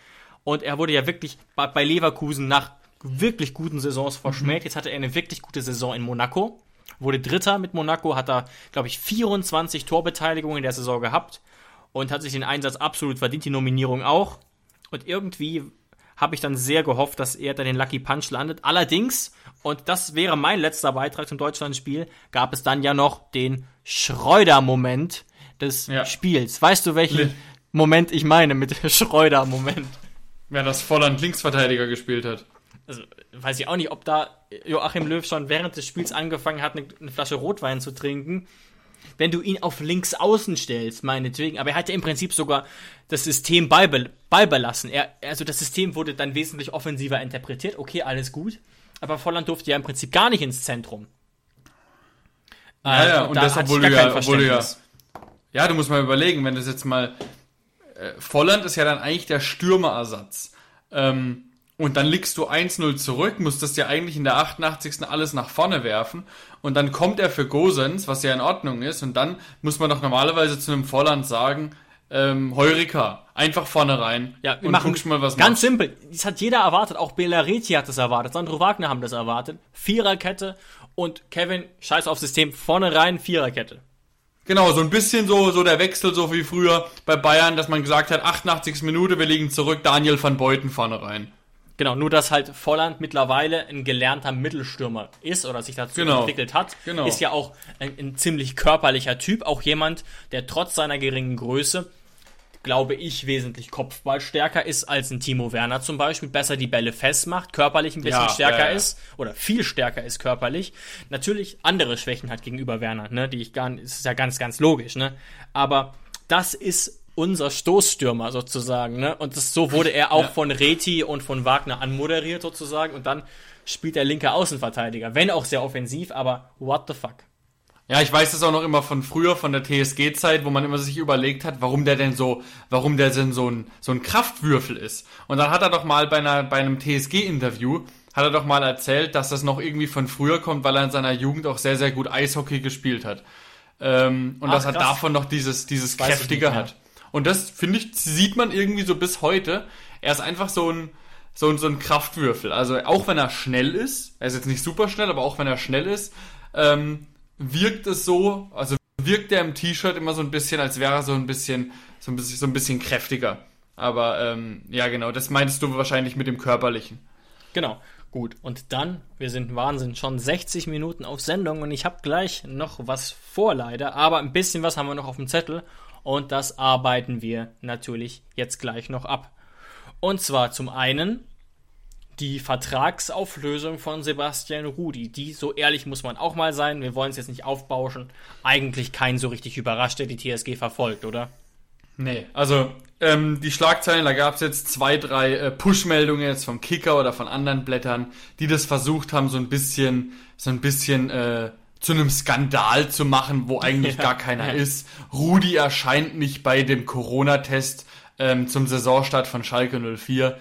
und er wurde ja wirklich bei Leverkusen nach wirklich guten Saisons verschmäht. Mhm. Jetzt hatte er eine wirklich gute Saison in Monaco. Wurde Dritter mit Monaco, hat er, glaube ich, 24 Torbeteiligungen in der Saison gehabt und hat sich den Einsatz absolut verdient, die Nominierung auch. Und irgendwie habe ich dann sehr gehofft, dass er dann den Lucky Punch landet. Allerdings, und das wäre mein letzter Beitrag zum Deutschlandspiel, gab es dann ja noch den Schreuder-Moment des ja. Spiels. Weißt du, welchen Moment ich meine mit Schreuder-Moment? Ja, dass Volland Linksverteidiger gespielt hat. Also, weiß ich auch nicht, ob da Joachim Löw schon während des Spiels angefangen hat, eine, Flasche Rotwein zu trinken. Wenn du ihn auf links außen stellst, meinetwegen. Aber er hat ja im Prinzip sogar das System beibel beibelassen. Er, also das System wurde dann wesentlich offensiver interpretiert. Okay, alles gut. Aber Volland durfte ja im Prinzip gar nicht ins Zentrum. Ja, ja, äh, und, und das, obwohl du ja, obwohl du ja, ja, du musst mal überlegen, wenn das jetzt mal äh, Volland ist ja dann eigentlich der Stürmerersatz. Ähm, und dann liegst du 1-0 zurück, musst das ja eigentlich in der 88. alles nach vorne werfen. Und dann kommt er für Gosens, was ja in Ordnung ist. Und dann muss man doch normalerweise zu einem Volland sagen, ähm, Heurika, einfach vorne rein Ja, wir und machen guckst mal, was ganz macht. simpel. Das hat jeder erwartet. Auch Belareti hat das erwartet. Sandro Wagner haben das erwartet. Viererkette und Kevin, scheiß auf System, vorne rein, Viererkette. Genau, so ein bisschen so, so der Wechsel, so wie früher bei Bayern, dass man gesagt hat, 88. Minute, wir liegen zurück, Daniel van Beuten vorne rein. Genau, nur dass halt Volland mittlerweile ein gelernter Mittelstürmer ist oder sich dazu Genau. entwickelt hat. Genau. Ist ja auch ein, ein ziemlich körperlicher Typ. Auch jemand, der trotz seiner geringen Größe, glaube ich, wesentlich kopfballstärker ist als ein Timo Werner zum Beispiel. Besser die Bälle festmacht, körperlich ein bisschen Ja, stärker ja. ist oder viel stärker ist körperlich. Natürlich andere Schwächen hat gegenüber Werner, ne, die ich gar nicht, ist ja ganz, ganz logisch, ne. Aber das ist unser Stoßstürmer sozusagen, ne? Und das, so wurde er auch Ja. von Reti und von Wagner anmoderiert sozusagen und dann spielt der linke Außenverteidiger, wenn auch sehr offensiv, aber what the fuck? Ja, ich weiß das auch noch immer von früher, von der TSG-Zeit, wo man immer sich überlegt hat, warum der denn so, warum der denn so ein, so ein Kraftwürfel ist. Und dann hat er doch mal bei, einer, bei einem TSG-Interview, hat er doch mal erzählt, dass das noch irgendwie von früher kommt, weil er in seiner Jugend auch sehr, sehr gut Eishockey gespielt hat. Ähm, und Ach, dass er krass. davon noch dieses, dieses Kräftige hat. Und das, finde ich, sieht man irgendwie so bis heute. Er ist einfach so ein, so ein, so ein Kraftwürfel. Also auch wenn er schnell ist, er ist jetzt nicht super schnell, aber auch wenn er schnell ist, ähm, wirkt es so, also wirkt er im T-Shirt immer so ein bisschen, als wäre er so ein bisschen, so ein bisschen, so ein bisschen kräftiger. Aber ähm, ja, genau, das meinst du wahrscheinlich mit dem Körperlichen. Genau. Gut, und dann, wir sind Wahnsinn, schon 60 Minuten auf Sendung und ich habe gleich noch was vor leider, aber ein bisschen was haben wir noch auf dem Zettel und das arbeiten wir natürlich jetzt gleich noch ab. Und zwar zum einen die Vertragsauflösung von Sebastian Rudi. Die, so ehrlich muss man auch mal sein, wir wollen es jetzt nicht aufbauschen, eigentlich kein so richtig überrascht, der die TSG verfolgt, oder? Nee, also ähm, die Schlagzeilen, da gab es jetzt zwei, drei äh, Push-Meldungen jetzt vom Kicker oder von anderen Blättern, die das versucht haben, so ein bisschen, so ein bisschen äh, zu einem Skandal zu machen, wo eigentlich gar keiner ist. Rudi erscheint nicht bei dem Corona-Test ähm, zum Saisonstart von Schalke 04.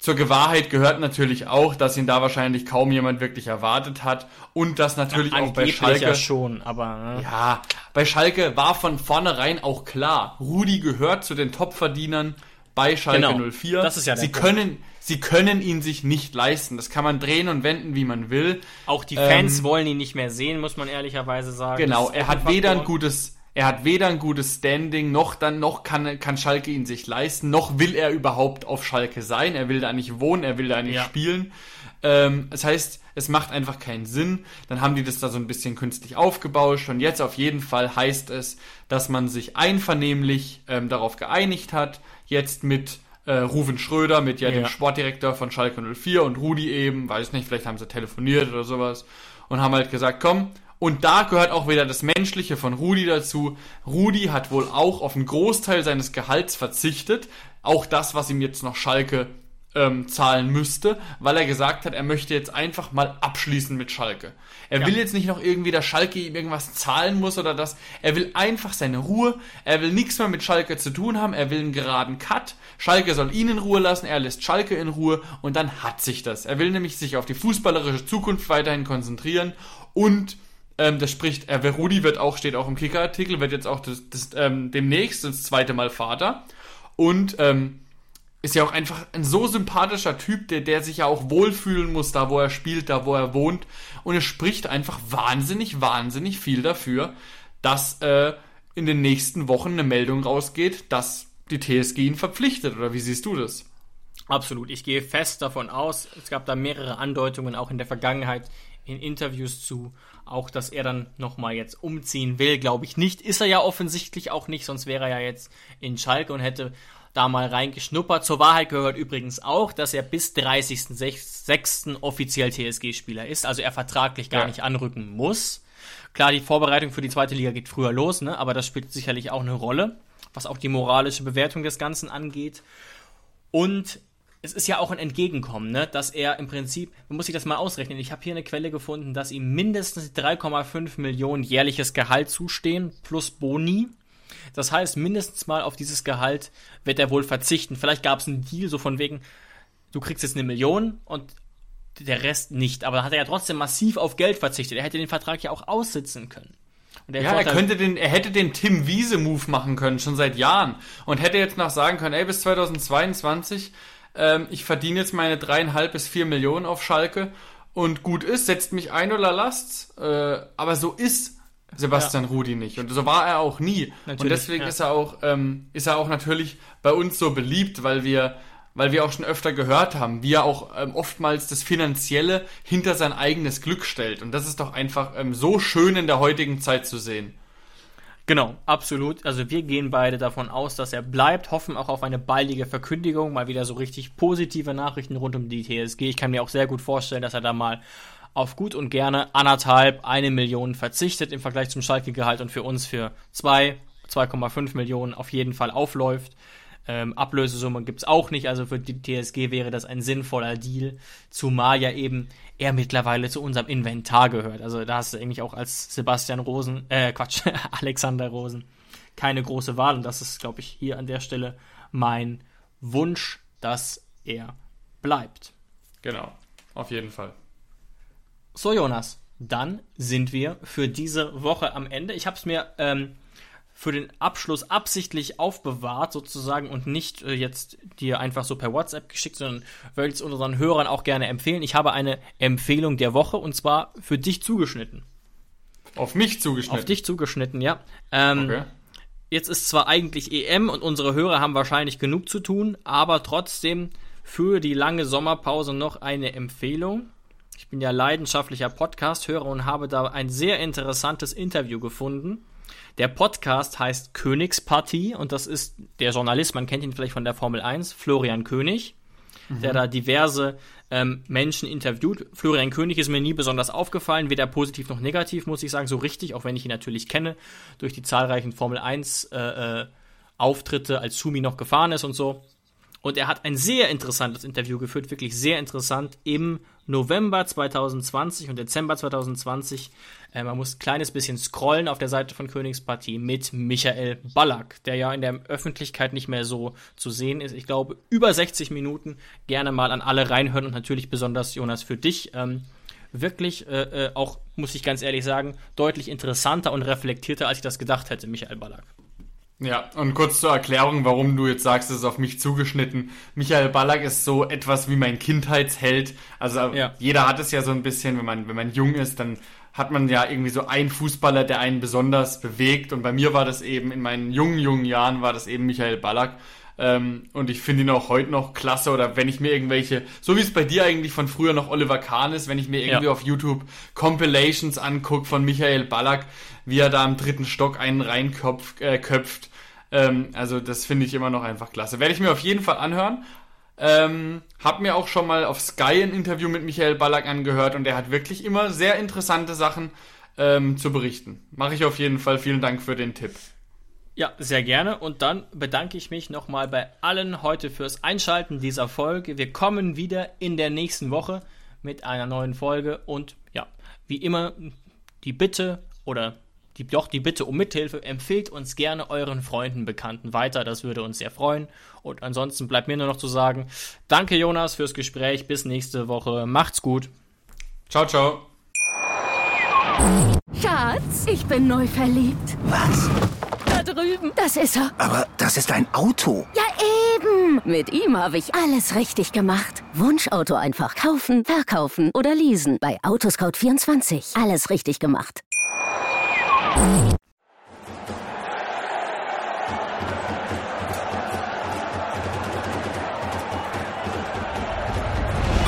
Zur Gewahrheit gehört natürlich auch, dass ihn da wahrscheinlich kaum jemand wirklich erwartet hat und dass natürlich auch bei Schalke ja schon, aber ne? ja, bei Schalke war von vornherein auch klar, Rudi gehört zu den Topverdienern bei Schalke Genau, 04. das ist ja der sie Punkt. können, sie können ihn sich nicht leisten. Das kann man drehen und wenden, wie man will. Auch die Fans Ähm, wollen ihn nicht mehr sehen, muss man ehrlicherweise sagen. Genau, er hat weder ein gutes, er hat weder ein gutes Standing, noch dann, noch kann, kann Schalke ihn sich leisten, noch will er überhaupt auf Schalke sein. Er will da nicht wohnen, er will da nicht Ja. spielen. Ähm, das heißt, es macht einfach keinen Sinn. Dann haben die das da so ein bisschen künstlich aufgebauscht und jetzt auf jeden Fall heißt es, dass man sich einvernehmlich ähm, darauf geeinigt hat, jetzt mit äh, Ruven Schröder, mit ja, dem Ja. Sportdirektor von Schalke 04 und Rudi eben, weiß nicht, vielleicht haben sie telefoniert oder sowas und haben halt gesagt, komm, und da gehört auch wieder das Menschliche von Rudi dazu. Rudi hat wohl auch auf einen Großteil seines Gehalts verzichtet, auch das, was ihm jetzt noch Schalke ähm, zahlen müsste, weil er gesagt hat, er möchte jetzt einfach mal abschließen mit Schalke. Er Ja. will jetzt nicht noch irgendwie, dass Schalke ihm irgendwas zahlen muss oder das. Er will einfach seine Ruhe. Er will nichts mehr mit Schalke zu tun haben. Er will einen geraden Cut. Schalke soll ihn in Ruhe lassen. Er lässt Schalke in Ruhe und dann hat sich das. Er will nämlich sich auf die fußballerische Zukunft weiterhin konzentrieren und ähm, das spricht, er Rudi wird auch, steht auch im Kicker-Artikel, wird jetzt auch das, das, ähm, demnächst das zweite Mal Vater. Und ähm, ist ja auch einfach ein so sympathischer Typ, der, der sich ja auch wohlfühlen muss, da wo er spielt, da wo er wohnt. Und es spricht einfach wahnsinnig, wahnsinnig viel dafür, dass äh, in den nächsten Wochen eine Meldung rausgeht, dass die TSG ihn verpflichtet. Oder wie siehst du das? Absolut. Ich gehe fest davon aus, es gab da mehrere Andeutungen auch in der Vergangenheit in Interviews zu, auch dass er dann nochmal jetzt umziehen will, glaube ich nicht. Ist er ja offensichtlich auch nicht, sonst wäre er ja jetzt in Schalke und hätte da mal reingeschnuppert. Zur Wahrheit gehört übrigens auch, dass er bis 30.06. offiziell TSG-Spieler ist, also er vertraglich gar Ja. nicht anrücken muss. Klar, die Vorbereitung für die zweite Liga geht früher los, ne? aber das spielt sicherlich auch eine Rolle, was auch die moralische Bewertung des Ganzen angeht. Und es ist ja auch ein Entgegenkommen, ne? dass er im Prinzip, man muss sich das mal ausrechnen, ich habe hier eine Quelle gefunden, dass ihm mindestens 3,5 Millionen jährliches Gehalt zustehen, plus Boni. Das heißt, mindestens mal auf dieses Gehalt wird er wohl verzichten. Vielleicht gab es einen Deal so von wegen, du kriegst jetzt eine Million und der Rest nicht. Aber dann hat er ja trotzdem massiv auf Geld verzichtet. Er hätte den Vertrag ja auch aussitzen können. ja, er könnte den, er hätte den Tim Wiese Move machen können, schon seit Jahren. Und hätte jetzt noch sagen können, ey, bis 2022, ähm, ich verdiene jetzt meine dreieinhalb bis vier Millionen auf Schalke und gut ist, setzt mich ein oder lasst. Äh, aber so ist Sebastian ja. Rudi nicht. Und so war er auch nie. Natürlich, und deswegen ja. ist er auch, ähm, ist er auch natürlich bei uns so beliebt, weil wir, weil wir auch schon öfter gehört haben, wie er auch ähm, oftmals das Finanzielle hinter sein eigenes Glück stellt. Und das ist doch einfach ähm, so schön in der heutigen Zeit zu sehen. Genau, absolut. Also wir gehen beide davon aus, dass er bleibt, hoffen auch auf eine baldige Verkündigung, mal wieder so richtig positive Nachrichten rund um die TSG. Ich kann mir auch sehr gut vorstellen, dass er da mal auf gut und gerne anderthalb, eine Million verzichtet im Vergleich zum Schalke-Gehalt und für uns für zwei, 2,5 Millionen auf jeden Fall aufläuft. Ähm, Ablösesumme gibt es auch nicht, also für die TSG wäre das ein sinnvoller Deal, zumal ja eben er mittlerweile zu unserem Inventar gehört. Also da hast du eigentlich auch als Sebastian Rosen, äh Quatsch, Alexander Rosen keine große Wahl und das ist, glaube ich, hier an der Stelle mein Wunsch, dass er bleibt. Genau, auf jeden Fall. So, Jonas, dann sind wir für diese Woche am Ende. Ich habe es mir ähm, für den Abschluss absichtlich aufbewahrt, sozusagen, und nicht äh, jetzt dir einfach so per WhatsApp geschickt, sondern würde es unseren Hörern auch gerne empfehlen. Ich habe eine Empfehlung der Woche und zwar für dich zugeschnitten. Auf mich zugeschnitten? Auf dich zugeschnitten, ja. Ähm, okay. Jetzt ist zwar eigentlich EM und unsere Hörer haben wahrscheinlich genug zu tun, aber trotzdem für die lange Sommerpause noch eine Empfehlung. Ich bin ja leidenschaftlicher Podcast-Hörer und habe da ein sehr interessantes Interview gefunden der Podcast heißt Königspartie und das ist der Journalist, man kennt ihn vielleicht von der Formel 1, Florian König, mhm. der da diverse ähm, Menschen interviewt. Florian König ist mir nie besonders aufgefallen, weder positiv noch negativ, muss ich sagen, so richtig, auch wenn ich ihn natürlich kenne, durch die zahlreichen Formel 1 äh, äh, Auftritte als Sumi noch gefahren ist und so. Und er hat ein sehr interessantes Interview geführt, wirklich sehr interessant, im November 2020 und Dezember 2020. Äh, man muss ein kleines bisschen scrollen auf der Seite von Königspartie mit Michael Ballack, der ja in der Öffentlichkeit nicht mehr so zu sehen ist. Ich glaube, über 60 Minuten gerne mal an alle reinhören und natürlich besonders Jonas für dich. Ähm, wirklich äh, äh auch, muss ich ganz ehrlich sagen, deutlich interessanter und reflektierter, als ich das gedacht hätte, Michael Ballack. Ja, und kurz zur Erklärung, warum du jetzt sagst, es ist auf mich zugeschnitten. Michael Ballack ist so etwas wie mein Kindheitsheld. Also ja. jeder hat es ja so ein bisschen, wenn man, wenn man jung ist, dann hat man ja irgendwie so einen Fußballer, der einen besonders bewegt. Und bei mir war das eben, in meinen jungen, jungen Jahren war das eben Michael Ballack. Ähm, und ich finde ihn auch heute noch klasse. Oder wenn ich mir irgendwelche, so wie es bei dir eigentlich von früher noch Oliver Kahn ist, wenn ich mir irgendwie ja. auf YouTube Compilations angucke von Michael Ballack, wie er da im dritten Stock einen reinköpft, äh, köpft, ähm, also das finde ich immer noch einfach klasse. Werde ich mir auf jeden Fall anhören. Ähm, hab mir auch schon mal auf Sky ein Interview mit Michael Ballack angehört und der hat wirklich immer sehr interessante Sachen ähm, zu berichten. Mache ich auf jeden Fall. Vielen Dank für den Tipp. Ja, sehr gerne. Und dann bedanke ich mich nochmal bei allen heute fürs Einschalten dieser Folge. Wir kommen wieder in der nächsten Woche mit einer neuen Folge. Und ja, wie immer die Bitte oder die, doch die Bitte um Mithilfe, empfehlt uns gerne euren Freunden, Bekannten weiter, das würde uns sehr freuen. Und ansonsten bleibt mir nur noch zu sagen, danke Jonas fürs Gespräch, bis nächste Woche, macht's gut. Ciao, ciao. Schatz, ich bin neu verliebt. Was? Da drüben. Das ist er. Aber das ist ein Auto. Ja, eben. Mit ihm habe ich alles richtig gemacht. Wunschauto einfach kaufen, verkaufen oder leasen. Bei Autoscout24. Alles richtig gemacht.